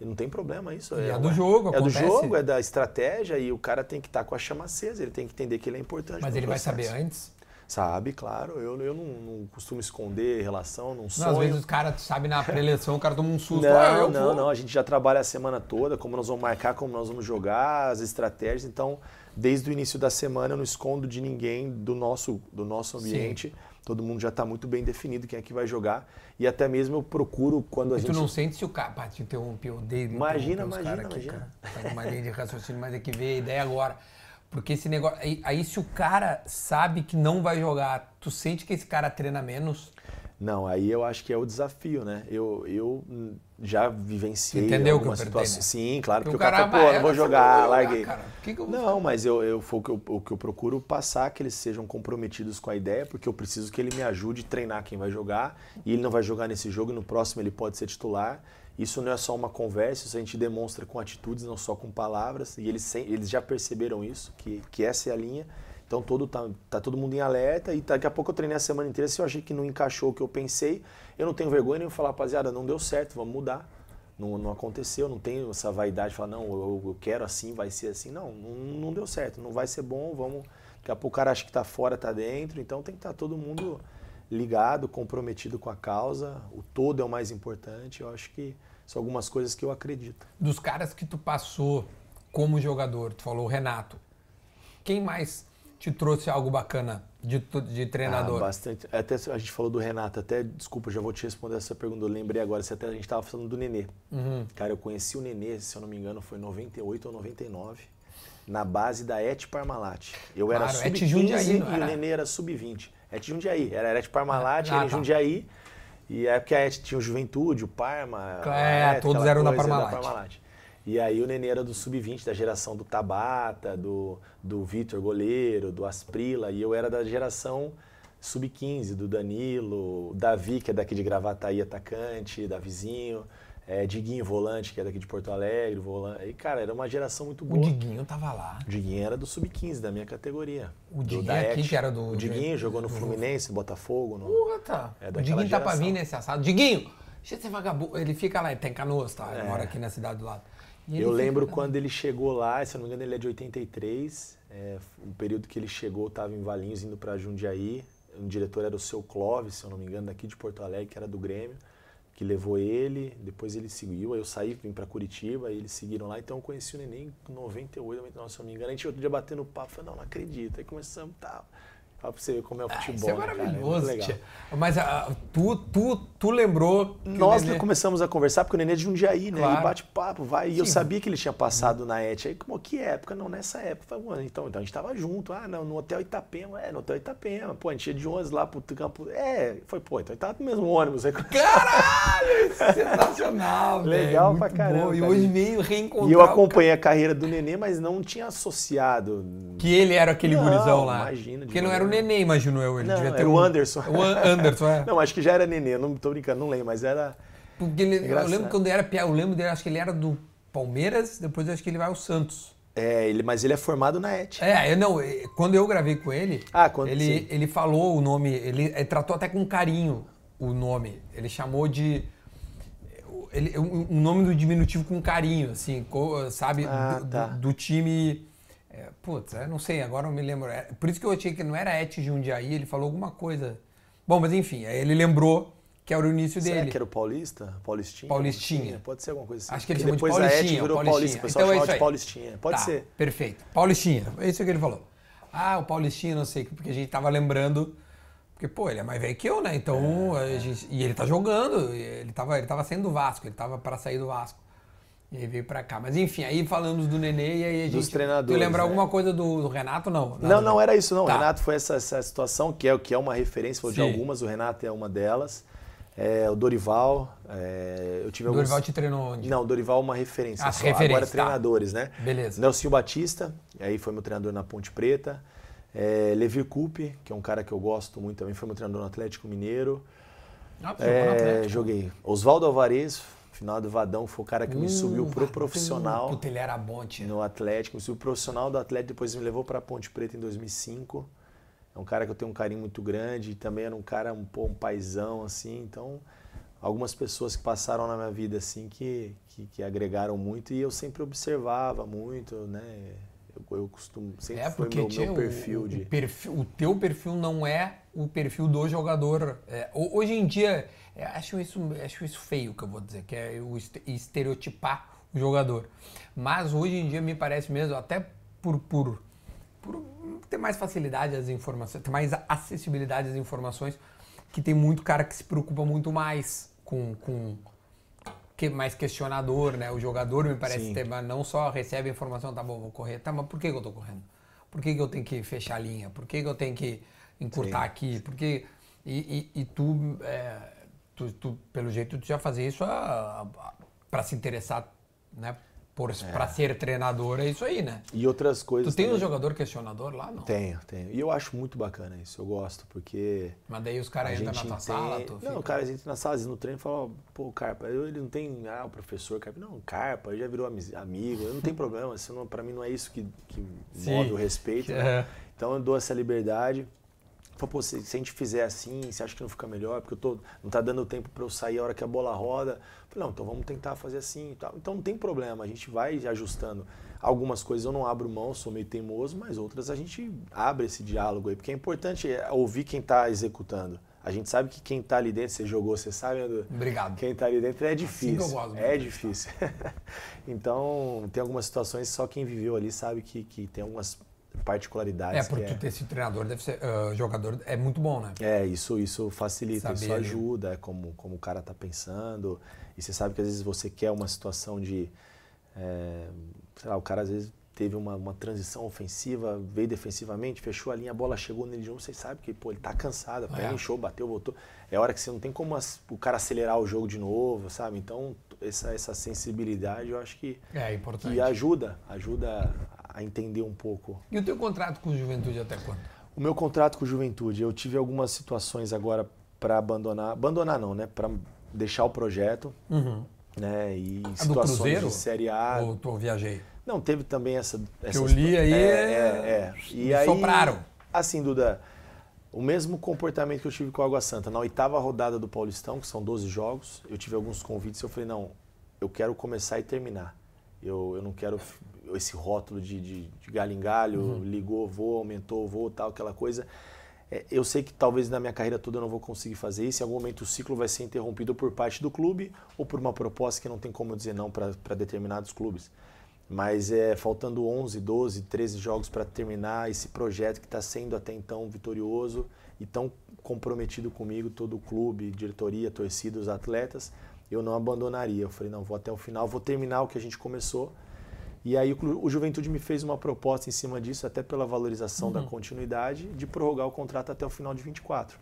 E não tem problema isso. É, é do jogo, É acontece. do jogo, é da estratégia e o cara tem que estar tá com a chama acesa, ele tem que entender que ele é importante. Mas ele processo. vai saber antes? Sabe, claro. Eu, eu não, não costumo esconder relação, não. Não, às vezes os caras, sabe, na preleção, o cara toma um susto. Não, ah, não, vou. não. A gente já trabalha a semana toda, como nós vamos marcar, como nós vamos jogar, as estratégias. Então, desde o início da semana, eu não escondo de ninguém do nosso, do nosso ambiente. Sim todo mundo já está muito bem definido quem é que vai jogar. E até mesmo eu procuro quando a e gente. tu não sente se o cara. Pá, te interrompeu, odeio. Imagina, imagina, aqui, imagina. Cara. Tá uma linha de raciocínio, mas é que ver a ideia agora. Porque esse negócio. Aí, aí, se o cara sabe que não vai jogar, tu sente que esse cara treina menos? Não, aí eu acho que é o desafio, né? Eu, eu já vivenciei Entendeu algumas situações. Né? Sim, claro, porque, porque o cara, pô, não vou jogar, larguei. Cara, que que não, mas eu, eu, o, que eu, o que eu procuro passar que eles sejam comprometidos com a ideia, porque eu preciso que ele me ajude a treinar quem vai jogar, e ele não vai jogar nesse jogo, e no próximo ele pode ser titular. Isso não é só uma conversa, isso a gente demonstra com atitudes, não só com palavras, e eles, eles já perceberam isso, que, que essa é a linha. Então todo tá, tá todo mundo em alerta e daqui a pouco eu treinei a semana inteira. Se eu achei que não encaixou o que eu pensei, eu não tenho vergonha nem falar, rapaziada, não deu certo, vamos mudar. Não, não aconteceu, não tenho essa vaidade de falar, não, eu, eu quero assim, vai ser assim. Não, não, não, deu certo, não vai ser bom, vamos. Daqui a pouco o cara acha que está fora, está dentro, então tem que estar tá todo mundo ligado, comprometido com a causa. O todo é o mais importante. Eu acho que são algumas coisas que eu acredito. Dos caras que tu passou como jogador, tu falou o Renato. Quem mais te trouxe algo bacana de, de treinador? Ah, bastante. Até a gente falou do Renato, até, desculpa, já vou te responder essa pergunta. Eu lembrei agora, se até a gente estava falando do Nenê. Uhum. Cara, eu conheci o Nenê, se eu não me engano, foi em 98 ou 99, na base da Et Parmalat. Eu claro, era sub-15 e o Nenê era sub-20. Et Jundiaí, era Et Parmalat, ah, era em tá. Jundiaí. E é porque a Et tinha o Juventude, o Parma. É, todos eram da Parmalat. da Parmalat. E aí o Nenê era do sub-20, da geração do Tabata, do, do Vitor goleiro, do Asprila, e eu era da geração sub-15, do Danilo, Davi, que é daqui de Gravataí, atacante, Davizinho, É, Diguinho, volante, que é daqui de Porto Alegre, volante. E, cara, era uma geração muito O boa. Diguinho tava lá. O Diguinho era do Sub-15, da minha categoria. O Do- Diguinho da aqui, que era do- O Diguinho jogou no Fluminense, Botafogo. No... Porra, tá. É o Diguinho tá pra geração. vir nesse assado. Diguinho, deixa de ser vagabundo. Ele fica lá, ele tem canoas, tá? Ele É. mora aqui na cidade do lado. Eu lembro lá. quando ele chegou lá, se eu não me engano ele é de 83, é, o período que ele chegou, estava em Valinhos indo para Jundiaí, o diretor era o seu Clóvis, se eu não me engano, daqui de Porto Alegre, que era do Grêmio, que levou ele, depois ele seguiu, aí eu saí, vim para Curitiba, aí eles seguiram lá, então eu conheci o Neném em 98, 99, se eu não me engano, a gente outro dia batendo papo, falei, não, não acredito, aí começamos, tá, Fala pra você ver como é o Ah, futebol, isso é né, cara? É maravilhoso. Mas ah, tu, tu, tu lembrou Nós Nenê- começamos a conversar porque o Nenê é de Jundiaí, né? Claro. E bate papo, vai. E eu Sim. sabia que ele tinha passado na ET. Aí, como, que época? Não, nessa época. Eu Falei, mano, então, então a gente tava junto. Ah, não, no Hotel Itapema. É, no Hotel Itapema. Pô, a gente ia de 11 lá pro campo. É, foi, pô, então a gente tava no mesmo ônibus. Aí, [laughs] Caralho, é sensacional, velho. Legal Muito pra caramba, bom. E hoje veio reencontrar e eu acompanhei a carreira do Nenê, mas não tinha associado. Que ele era aquele Não, gurizão lá. imagina, Porque não era o Nenê, imagino eu. Ele Não, devia ter era o um- Anderson. O An- Anderson, é. Não, acho que já era Nenê, não tô brincando, não lembro, mas era. Porque ele- eu lembro quando era eu lembro dele, acho que ele era do Palmeiras, depois acho que ele vai ao Santos. É, ele, mas ele é formado na ET. É, eu não, quando eu gravei com ele, Ah, quando- ele, sim. ele falou o nome, ele, ele tratou até com carinho o nome. Ele chamou de. Ele, um, nome do diminutivo com carinho, assim, sabe? Ah, do, tá. do- do time. É, putz, eu não sei, agora eu me lembro. É, por isso que eu achei que não era Et Jundiaí, ele falou alguma coisa. Bom, mas enfim, aí ele lembrou que era o início Será dele. que era o Paulista? Paulistinha? Paulistinha. Pode ser alguma coisa assim. Acho que ele chamou de depois a ET Paulistinha, virou Paulistinha. Paulista. O pessoal Então é de. Paulistinha. Pode Tá, ser. Perfeito. Paulistinha, é isso que ele falou. Ah, o Paulistinha, não sei, porque a gente tava lembrando. Porque, pô, ele é mais velho que eu, né? Então, É, a gente- e ele tá jogando, ele tava, ele tava saindo do Vasco, ele tava para sair do Vasco. E aí veio pra cá. Mas enfim, aí falamos do Nenê e aí a gente. Dos treinadores, Tu lembra né? alguma coisa do, do Renato? Não. Nada Não, não era isso não. Tá. O Renato foi essa, essa situação que é, que é uma referência, falou de algumas, o Renato é uma delas. É, o Dorival, é, eu tive O Dorival alguns... te treinou onde? Não, o Dorival é uma referência. As só. referências, Agora tá. treinadores, né? Beleza. Nelson Batista, aí foi meu treinador na Ponte Preta. É, Levir Coupe, que é um cara que eu gosto muito também, foi meu treinador no Atlético Mineiro. Ah, jogou no É, Atlético? joguei. Oswaldo Alvarez, final do Vadão, foi o cara que me Uh, subiu pro profissional Puta, ele era bom, tia. no Atlético. Me subiu pro profissional do Atlético, depois me levou pra Ponte Preta em 2005. É um cara que eu tenho um carinho muito grande e também era um cara, um, pô, um paizão, assim. Então, algumas pessoas que passaram na minha vida, assim, que, que, que agregaram muito e eu sempre observava muito, né? Eu, eu costumo, sempre É, porque meu, tia, meu o- perfil o, de... perfil, o teu perfil não é o perfil do jogador. É, ho- hoje em dia, é, acho, isso, acho isso feio que eu vou dizer, que é o este- estereotipar o jogador. Mas hoje em dia me parece mesmo, até por, por, por ter mais facilidade às informações, ter mais acessibilidade às informações, que tem muito cara que se preocupa muito mais com. com que mais questionador, né? O jogador me parece Sim. ter, não só recebe a informação, tá bom, vou correr, tá, mas por que, que eu tô correndo? Por que, que eu tenho que fechar a linha? Por que, que eu tenho que encurtar Sim. aqui? Por que... E, e, e tu, é, tu, tu, pelo jeito, tu já fazia isso para se interessar, né? Por, Pra ser treinador, é isso aí, né? E outras coisas Tu tem um também. jogador questionador lá? Não. Tenho, tenho. E eu acho muito bacana isso, eu gosto, porque... Mas daí os caras entram na tua sala, tu Não, fica- o cara entra na sala, no treino e fala, pô, Carpa, eu- ele não tem, ah, o professor Carpa, não, Carpa, ele já virou ami- amigo, eu não tem [laughs] problema, isso não, pra mim não é isso que, que move o respeito, né? É. Então eu dou essa liberdade. Pô, se, se a gente fizer assim, você acha que não fica melhor? Porque eu tô, não tá dando tempo para eu sair a hora que a bola roda. Falei, não, então vamos tentar fazer assim e tal. Então não tem problema, a gente vai ajustando. Algumas coisas eu não abro mão, sou meio teimoso, mas outras a gente abre esse diálogo aí, porque é importante é, ouvir quem está executando. A gente sabe que quem está ali dentro, você jogou, você sabe, Edu? Obrigado. Quem está ali dentro é difícil. que eu gosto é difícil. [laughs] então, tem algumas situações só quem viveu ali sabe que, que tem algumas particularidades. É, porque que tu ter esse treinador, deve ser, ah, jogador, é muito bom, né? é, isso, isso facilita, Saber isso ajuda, é como, como o cara tá pensando. E você sabe que às vezes você quer uma situação de. é, sei lá, o cara às vezes teve uma, uma transição ofensiva, veio defensivamente, fechou a linha, a bola chegou nele de novo, você sabe que pô, ele tá cansado, a É. inchou, bateu, voltou. É hora que você não tem como as- o cara acelerar o jogo de novo, sabe? Então, essa, essa sensibilidade eu acho que, É importante. que ajuda, ajuda a entender um pouco E o teu contrato com o Juventude até quando? o meu contrato com o Juventude, eu tive algumas situações agora para abandonar, abandonar não, né, para deixar o projeto. Uhum. né? E A do situações Cruzeiro? de Série A. Ou tu viajei? Não, teve também essa. Que essa eu li aí. É, é, é. E me aí, sopraram. Assim, Duda, o mesmo comportamento que eu tive com a Água Santa. Na oitava rodada do Paulistão, que são 12 jogos, eu tive alguns convites e eu falei, não, eu quero começar e terminar. Eu, eu não quero esse rótulo de, de, de galho em galho, Uhum. ligou, vou, aumentou, vou, tal, aquela coisa. É, eu sei que talvez na minha carreira toda eu não vou conseguir fazer isso. Em algum momento o ciclo vai ser interrompido por parte do clube ou por uma proposta que não tem como dizer não para determinados clubes. Mas é faltando 11, 12, 13 jogos para terminar esse projeto que está sendo até então vitorioso e tão comprometido comigo, todo o clube, diretoria, torcida, os atletas, eu não abandonaria. Eu falei, não, vou até o final, vou terminar o que a gente começou. E aí o, Juventude me fez uma proposta em cima disso, até pela valorização da continuidade, de prorrogar o contrato até o final de 24.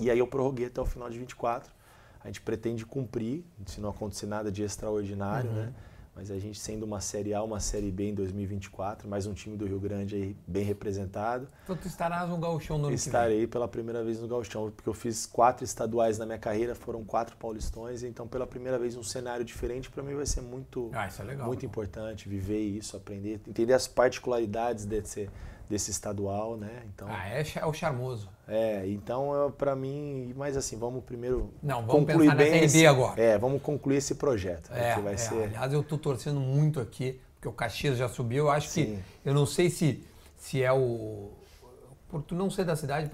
E aí eu prorroguei até o final de 24. A gente pretende cumprir, se não acontecer nada de extraordinário, né? Mas a gente sendo uma Série A, uma Série B em 2024, mais um time do Rio Grande aí bem representado. Então tu estarás no gauchão no ano. Estarei pela primeira vez no Gauchão, porque eu fiz quatro estaduais na minha carreira, foram quatro paulistões, então pela primeira vez um cenário diferente para mim vai ser muito Ah, é legal. muito importante viver isso, aprender, entender as particularidades desse desse estadual, né? Então, Ah, é, é o charmoso. é, então para mim, mas assim, vamos primeiro Não, vamos concluir pensar na bem Série B esse, agora. É, vamos concluir esse projeto, né, É, que vai é, ser aliás, eu tô torcendo muito aqui, porque o Caxias já subiu. Eu acho que. Sim. Eu não sei se, se é o. Por tu não ser da cidade.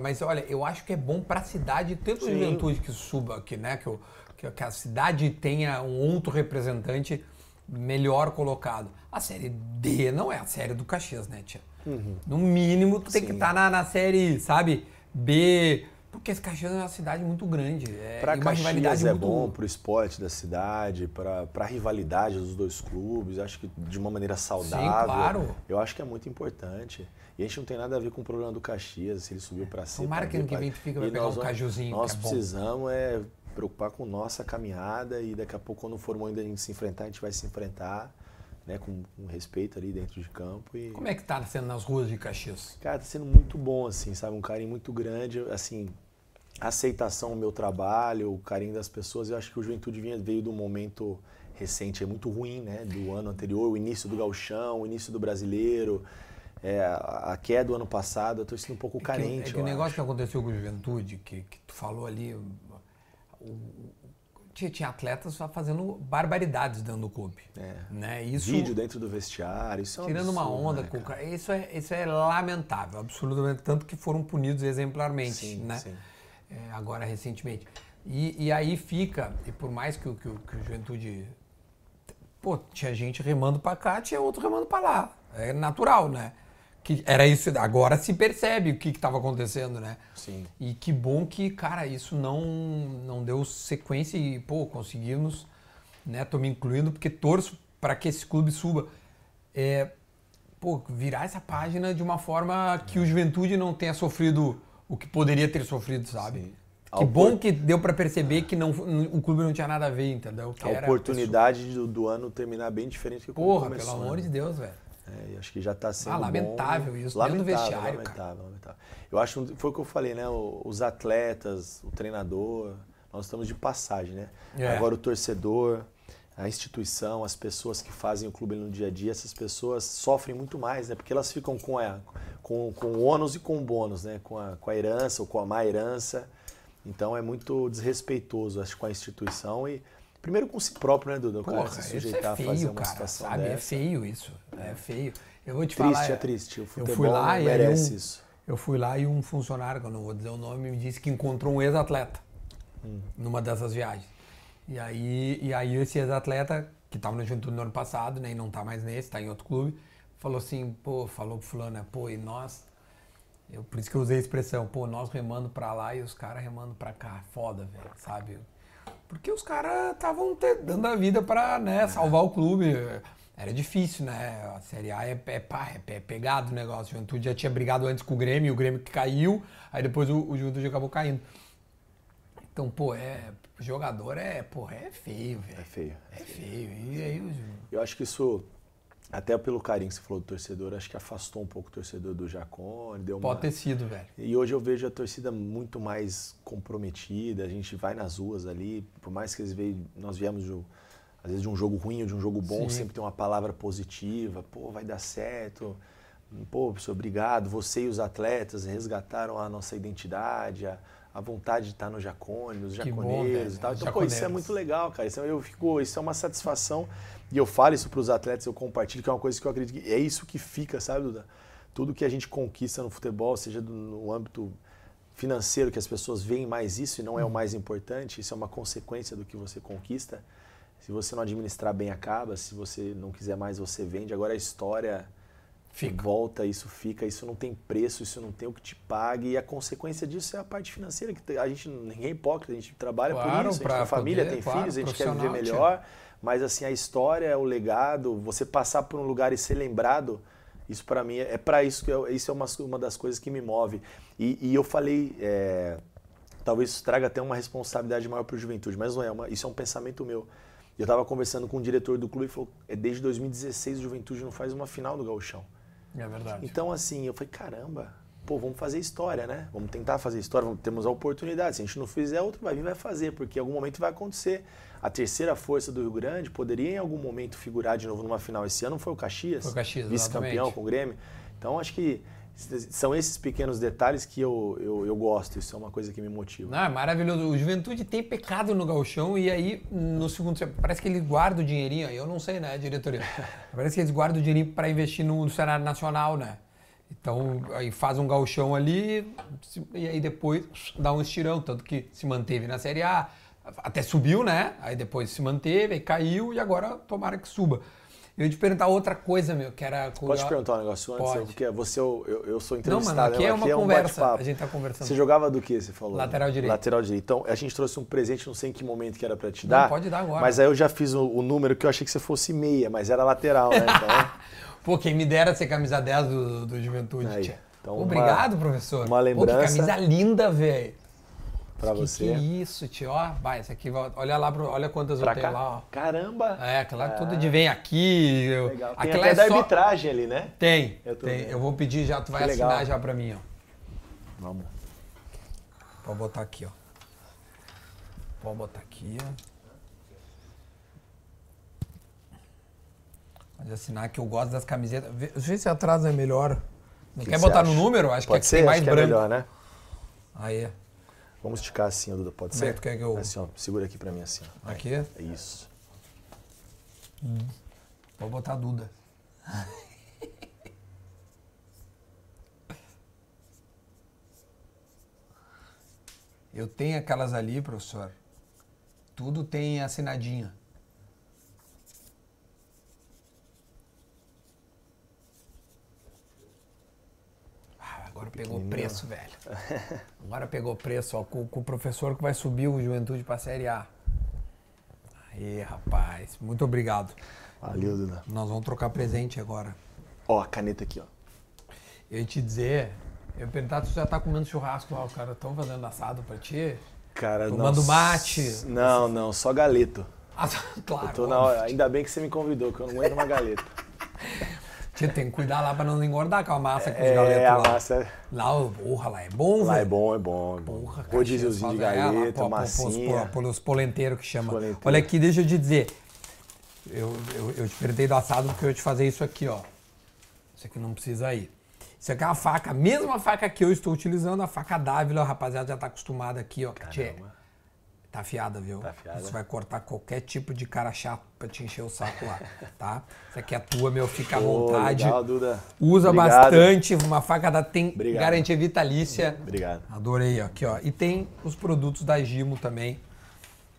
Mas olha, eu acho que é bom pra cidade ter a juventude que suba aqui, né? Que, que, que a cidade tenha um outro representante melhor colocado. A série D não é a série do Caxias, né, tia? No mínimo, tu tem que Uhum. Sim. estar na, na série, sabe, B. Porque Caxias é uma cidade muito grande. É, Para Caxias é muito... bom, para o esporte da cidade, para a rivalidade dos dois clubes, acho que de uma maneira saudável. claro. Eu acho que é muito importante. E a gente não tem nada a ver com o problema do Caxias, se ele subiu para C. Tomara que ano que vem tu fica, vai pegar nós um cajuzinho, Nós é precisamos é preocupar com nossa caminhada e daqui a pouco, quando for o momento da gente se enfrentar, a gente vai se enfrentar né, com, com respeito ali dentro de campo. E, Como é que tá sendo nas ruas de Caxias? Cara, tá sendo muito bom, assim, sabe? Um carinho muito grande, assim, a aceitação ao meu trabalho, o carinho das pessoas. Eu acho que o Juventude vinha, veio de um momento recente, é muito ruim, né? Do ano anterior, o início do gauchão, o início do brasileiro, é, a queda do ano passado, eu tô sendo um pouco carente. É que, é que o negócio acho. que aconteceu com a Juventude, que, que tu falou ali, o- o- tinha, tinha atletas só fazendo barbaridades dentro do clube. É. Né? Isso, Vídeo dentro do vestiário, isso é um tirando uma absurdo, onda né, com cara? Isso é, isso é lamentável, absolutamente. Tanto que foram punidos exemplarmente, Sim, né? sim. É, agora recentemente. E, e aí fica, e por mais que, o- que, que o Juventude. Pô, tinha gente remando pra cá, tinha outro remando pra lá. É natural, né? Que era isso. Agora se percebe o que estava acontecendo, né? Sim. E que bom que, cara, isso não, não deu sequência e, pô, conseguimos, né? Tô me incluindo porque torço para que esse clube suba. É, pô, virar essa página de uma forma que o Juventude não tenha sofrido o que poderia ter sofrido, sabe? Sim. Que bom que deu para perceber que não, o clube não tinha nada a ver, entendeu? Que A oportunidade do, do ano terminar bem diferente do que Porra, começou. pelo amor né? de Deus, velho. É, e acho que já está sendo Ah, bom. lamentável isso, dentro do lamentável, vestiário, lamentável, lamentável. Eu acho, foi o que eu falei, né? Os atletas, o treinador, nós estamos de passagem, né? É. Agora o torcedor, a instituição, as pessoas que fazem o clube no dia a dia, essas pessoas sofrem muito mais, né? Porque elas ficam com, a, com, com o ônus e com o bônus, né? Com a, com a herança ou com a má herança. Então é muito desrespeitoso, acho, com a instituição e primeiro com si próprio, né, Dudu? Cara Porra, se isso sujeitar é a fazer feio, uma cara, situação sabe? É dessa. feio isso, é feio. Eu vou te Triste, falar... é triste. O Eu futebol fui lá não e merece um- isso. Eu fui lá e um funcionário, que eu não vou dizer o nome, me disse que encontrou um ex-atleta Hum. numa dessas viagens. E aí, e aí esse ex-atleta, que estava no Juventude no ano passado, né, e não está mais nesse, está em outro clube, falou assim, pô, falou pro fulano, né, pô, e nós... Eu, por isso que eu usei a expressão, pô, nós remando pra lá e os caras remando pra cá. Foda, velho, sabe? Porque os caras estavam dando a vida pra né, salvar o clube. Era difícil, né? A Série A é, é, pá, é, é pegado o negócio. O Juventude já tinha brigado antes com o Grêmio, o Grêmio que caiu, aí depois o, o Juventude acabou caindo. Então, pô, é. Jogador é, porra, é feio, velho. É feio. É feio. E aí o. Eu acho que isso Até pelo carinho que você falou do torcedor, acho que afastou um pouco o torcedor do Jacone, deu uma... Pode ter sido, velho. E hoje eu vejo a torcida muito mais comprometida, a gente vai nas ruas ali, por mais que eles vejam, nós viemos de, às vezes de um jogo ruim ou de um jogo bom, Sim. sempre tem uma palavra positiva, pô, vai dar certo, pô, professor, obrigado, você e os atletas resgataram a nossa identidade, a, a vontade de estar no Jacone, Que bom, jaconeiros velho, e tal. os Então, pô, isso é muito legal, cara, isso, é- eu fico, isso é uma satisfação e eu falo isso para os atletas, eu compartilho, que é uma coisa que eu acredito que é isso que fica, sabe, Duda? Tudo que a gente conquista no futebol, seja no âmbito financeiro, que as pessoas veem mais isso e não é o mais importante, isso é uma consequência do que você conquista. Se você não administrar bem, acaba. Se você não quiser mais, você vende. Agora a história Fica. volta, isso fica, isso não tem preço, isso não tem o que te pague. E a consequência disso é a parte financeira, que a gente, ninguém é hipócrita, a gente trabalha Claro, por isso, a gente tem família, poder, tem claro, filhos, a gente quer viver profissional, tia. Mas assim, a história, o legado, você passar por um lugar e ser lembrado, isso para mim é para isso que eu, isso é uma, uma das coisas que me move. E, e eu falei, é, talvez isso traga até uma responsabilidade maior para o juventude, mas não é, uma, isso é um pensamento meu. Eu estava conversando com o diretor do clube e falou, é desde 2016 o Juventude não faz uma final do Gauchão. É verdade. Então, assim, eu falei, caramba, pô, vamos fazer história, né? Vamos tentar fazer história, vamos, temos a oportunidade. Se a gente não fizer, outro vai vir vai fazer, porque em algum momento vai acontecer. A terceira força do Rio Grande poderia em algum momento figurar de novo numa final. Esse ano foi o Caxias, Foi o Caxias, vice-campeão com o Grêmio. Então, acho que são esses pequenos detalhes que eu, eu, eu gosto, isso é uma coisa que me motiva. Não, é maravilhoso. O Juventude tem pecado no galchão e aí no segundo tempo, parece que ele guarda o dinheirinho. Eu não sei, né, diretoria? Parece que eles guardam o dinheirinho [laughs] para investir no, cenário nacional, né? Então aí faz um galchão ali e aí depois dá um estirão, tanto que se manteve na Série A, até subiu, né? Aí depois se manteve, aí caiu e agora tomara que suba. Eu ia te perguntar outra coisa, meu, que era... com- Pode te perguntar um negócio antes? Pode. Porque você, eu, eu, eu sou Não, entrevistado. mano, aqui né? é uma um conversa. bate-papo. A gente tá conversando. Você jogava do que, você falou? Lateral direito. Lateral direito. Então, a gente trouxe um presente, não sei em que momento que era pra te Não, dar. pode dar agora. Mas aí eu já fiz o, o número que eu achei que você fosse meia, mas era lateral, né? Então, [laughs] Pô, quem me dera ser camisa 10 do, do Juventude, Aí, então Pô, uma- Obrigado, professor. uma Pô, lembrança. que camisa linda, velho. Que, você. Que isso, tio. Ó, vai, essa aqui, olha lá, olha quantas pra eu tenho lá, ó. Caramba! É, aquela Ah, tudo de vem aqui. Eu, Legal. Tem aquela até é da só... arbitragem ali, né? Tem, Eu tem. vendo. Eu vou pedir já, tu vai Que assinar legal. já pra mim, ó. Vamos. Pode botar aqui, ó. Pode botar aqui, ó. Pode assinar que eu gosto das camisetas. Vê, se atrás é melhor. Não Que quer que botar você no acha? número? Acho Pode que ser? é que tem mais que branco. é melhor, né? Aí, Vamos esticar assim, Duda, pode ser? tu quer que eu- Assim, ó, segura aqui pra mim assim, ó. aqui. É Isso. Vou botar a Duda. Eu tenho aquelas ali, professor. Tudo tem assinadinha. Ah, agora pegou preço, velho. Agora pegou preço, ó, com, com o professor que vai subir o Juventude pra Série A. Aí, rapaz, muito obrigado. Valeu, Duda. Nós vamos trocar presente agora. Ó, a caneta aqui, ó. Eu ia te dizer, eu ia perguntar se tu já tá comendo churrasco lá, o cara tão fazendo assado pra ti. Cara, Tomando não- mate. Não, não, só galeto. [laughs] Ah, claro. Eu tô na hora. Ainda bem que você me convidou, que eu não aguento uma galeta. [laughs] Tia, tem que cuidar lá pra não engordar com a massa com os É, galetos a lá. massa. Lá, o- porra, lá é bom, Lá é velho. bom, é bom. É bom. Porra, Rodíziozinho de é, lá, galeta, pô, pô, massinha. pô, Pelos polenteiros que chama. Polenteiro. Olha aqui, deixa eu te dizer. Eu, eu, eu te perguntei do assado porque eu ia te fazer isso aqui, ó. Isso aqui não precisa ir. Isso aqui é uma faca, a mesma faca que eu estou utilizando, a faca Dávila, a rapaziada já tá acostumada aqui, ó. Tchê, Caramba. Tá afiada, viu? Tá afiada. Isso vai cortar qualquer tipo de cara chato pra te encher o saco lá, tá? Isso aqui é tua, meu, fica à vontade. legal, Duda. Usa Obrigado. bastante, uma faca da tem Obrigado. garantia vitalícia. Obrigado. Adorei, ó, aqui, ó. E tem os produtos da Gimo também.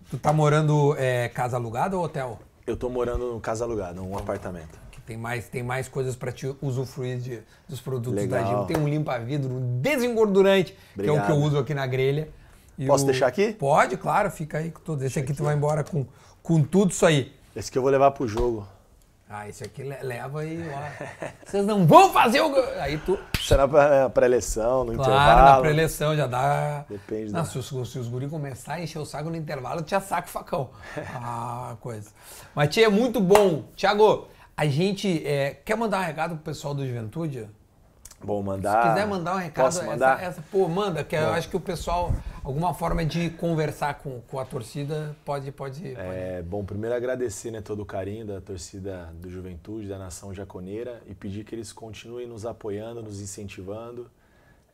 Tu tá morando é, casa alugada ou hotel? Eu tô morando no casa alugada, num apartamento. Que tem mais, tem mais coisas pra te usufruir de, dos produtos Legal. da Gimo. Tem um limpa-vidro, um desengordurante, que é o que eu Obrigado. uso aqui na grelha. E Posso o- deixar aqui? Pode, claro, fica aí com tudo. Deixa aqui, tu vai embora com, com tudo isso aí. Esse que eu vou levar pro jogo. Ah, esse aqui le- leva aí, ó. Vocês não vão fazer o. Aí tu. Isso é na na pré-eleição, no Claro, intervalo. na pré-eleição já dá. Depende Não, da- se, os, se os guri começar a encher o saco no intervalo, tinha saco facão. [laughs] Ah, coisa. Mas, tia, é muito bom. Tiago, A gente é, quer mandar um recado pro pessoal do Juventude? Bom, mandar. Se quiser mandar um recado, Posso mandar? Essa, essa, pô, manda, que eu Bom. acho que o pessoal, alguma forma de conversar com, com a torcida, pode, pode, pode. É, bom, primeiro agradecer né, todo o carinho da torcida do Juventude, da Nação Jaconeira e pedir que eles continuem nos apoiando, nos incentivando.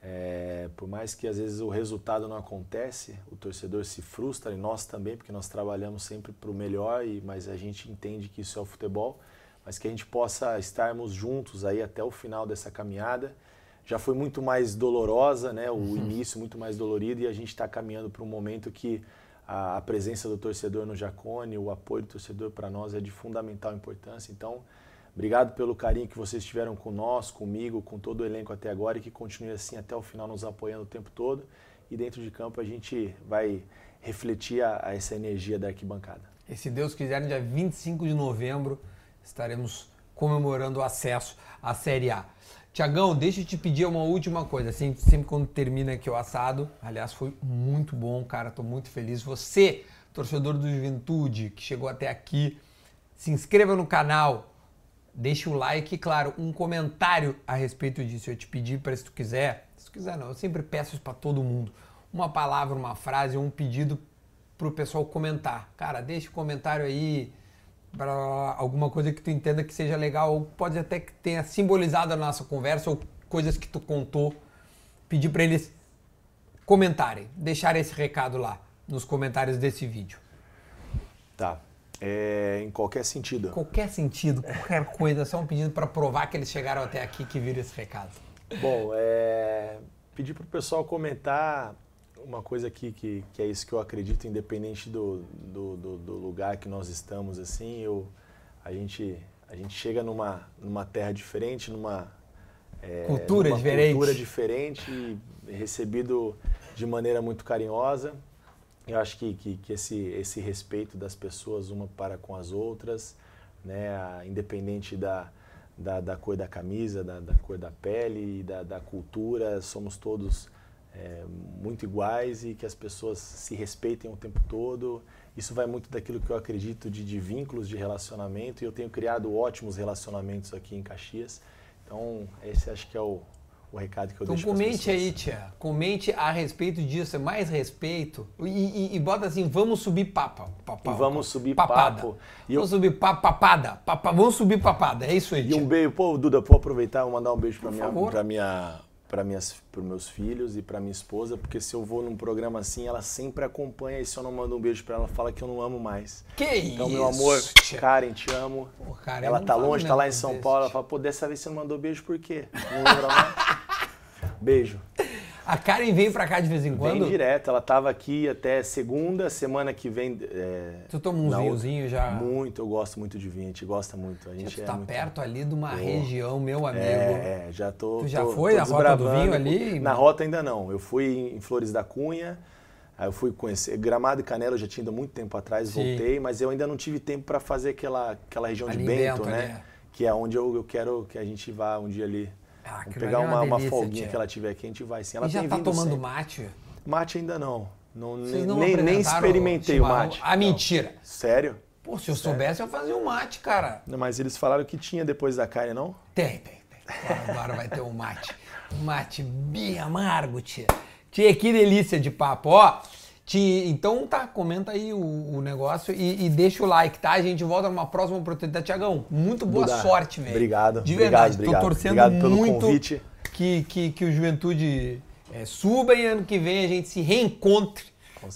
É, por mais que às vezes o resultado não acontece, o torcedor se frustra e nós também, porque nós trabalhamos sempre para o melhor, e, mas a gente entende que isso é o futebol, mas que a gente possa estarmos juntos aí até o final dessa caminhada. Já foi muito mais dolorosa, né, o Uhum. início muito mais dolorido e a gente está caminhando para um momento que a, a presença do torcedor no Jacone, o apoio do torcedor para nós é de fundamental importância. Então, obrigado pelo carinho que vocês tiveram com nós, comigo, com todo o elenco até agora e que continue assim até o final nos apoiando o tempo todo. E dentro de campo a gente vai refletir a, a essa energia da arquibancada. E se Deus quiser, no dia 25 de novembro, estaremos comemorando o acesso à Série A. Tiagão, deixa eu te pedir uma última coisa. Sempre, sempre quando termina aqui o assado, aliás, foi muito bom, cara. Tô muito feliz. Você, torcedor do Juventude, que chegou até aqui, se inscreva no canal, deixe o like e, claro, um comentário a respeito disso. Eu te pedi para, se tu quiser, se tu quiser não, eu sempre peço isso para todo mundo. Uma palavra, uma frase, um pedido pro pessoal comentar. Cara, deixa o comentário aí para alguma coisa que tu entenda que seja legal, ou pode até que tenha simbolizado a nossa conversa, ou coisas que tu contou. Pedir para eles comentarem, deixarem esse recado lá nos comentários desse vídeo. Tá. É, em qualquer sentido. Qualquer sentido, qualquer coisa, só um pedido para provar que eles chegaram até aqui que viram esse recado. Bom, é, pedir para o pessoal comentar uma coisa aqui que, que é isso que eu acredito, independente do, do, do, do lugar que nós estamos, assim, eu, a, gente, a gente chega numa, numa terra diferente, numa é, Cultura numa diferente. cultura diferente, e recebido de maneira muito carinhosa. Eu acho que, que, que esse, esse respeito das pessoas uma para com as outras, né, independente da, da, da cor da camisa, da, da cor da pele, da, da cultura, somos todos é, muito iguais e que as pessoas se respeitem o tempo todo. Isso vai muito daquilo que eu acredito de, de vínculos de relacionamento e eu tenho criado ótimos relacionamentos aqui em Caxias. Então, esse acho que é o, o recado que eu Então deixo pras comente aí, tia. Comente a respeito disso, é mais respeito. E, e- e bota assim, vamos subir papa. papa E vamos subir papada. papo. E eu- Vamos subir pa- papada. Papa, vamos subir papada. É isso aí, E tia. um beijo, pô, Duda, vou aproveitar e mandar um beijo para minha, minha, para minhas, para meus filhos e para minha esposa, porque se eu vou num programa assim, ela sempre acompanha e se eu não mando um beijo para ela, ela fala que eu não amo mais. Que Então, isso, meu amor. Karen, te amo. Pô, cara, ela tá longe, tá lá em São desse, Paulo, ela fala, pô, dessa vez você não mandou beijo por quê? Não lembra mais? [laughs] Beijo. A Karen vem pra cá de vez em quando? Vem direto, ela tava aqui até segunda, semana que vem. É, Tu toma um vinhozinho já? Muito, eu gosto muito de vinho, a gente gosta muito. A gente tu é tá muito- perto ali de uma Tô. região, meu amigo. É, é, já tô. Tu já tô- foi tô na Rota do. Vinho ali? Na rota ainda não. Eu fui em Flores da Cunha, aí eu fui conhecer. Gramado e Canela eu já tinha ido muito tempo atrás, Sim. voltei, mas eu ainda não tive tempo para fazer aquela, aquela região Ali de Bento, Bento, né? ali, é. Que é onde eu, eu quero que a gente vá um dia ali. Ah, Vamos pegar é uma, uma delícia, folguinha tia. que ela tiver aqui, a gente vai sim. Ela E já tem tá tomando sempre. mate? Mate ainda não. não não nem, nem experimentei o mate. Ah, mentira. Sério? Pô, se eu soubesse, eu fazia um mate, cara. Não, mas eles falaram que tinha depois da carne, não? Tem, tem, tem. Agora, agora vai ter um mate. Um mate bem amargo, tia. Tia, que delícia de papo. Ó, tia, então tá, comenta aí o, o negócio e, e deixa o like, tá? A gente volta numa próxima oportunidade. Tiagão, muito boa Duda, sorte, velho. obrigado, De verdade, obrigado. tô torcendo Obrigado pelo muito convite. Que, que, que o Juventude é, suba e ano que vem a gente se reencontre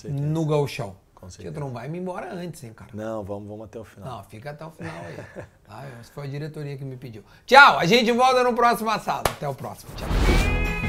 no Gauchão. Com certeza. tu não vai me embora antes, hein, cara? Não, vamos, vamos até o final. Não, fica até o final aí. [laughs] Essa foi a diretoria que me pediu. Tchau, a gente volta no próximo assado. Até o próximo. Tchau.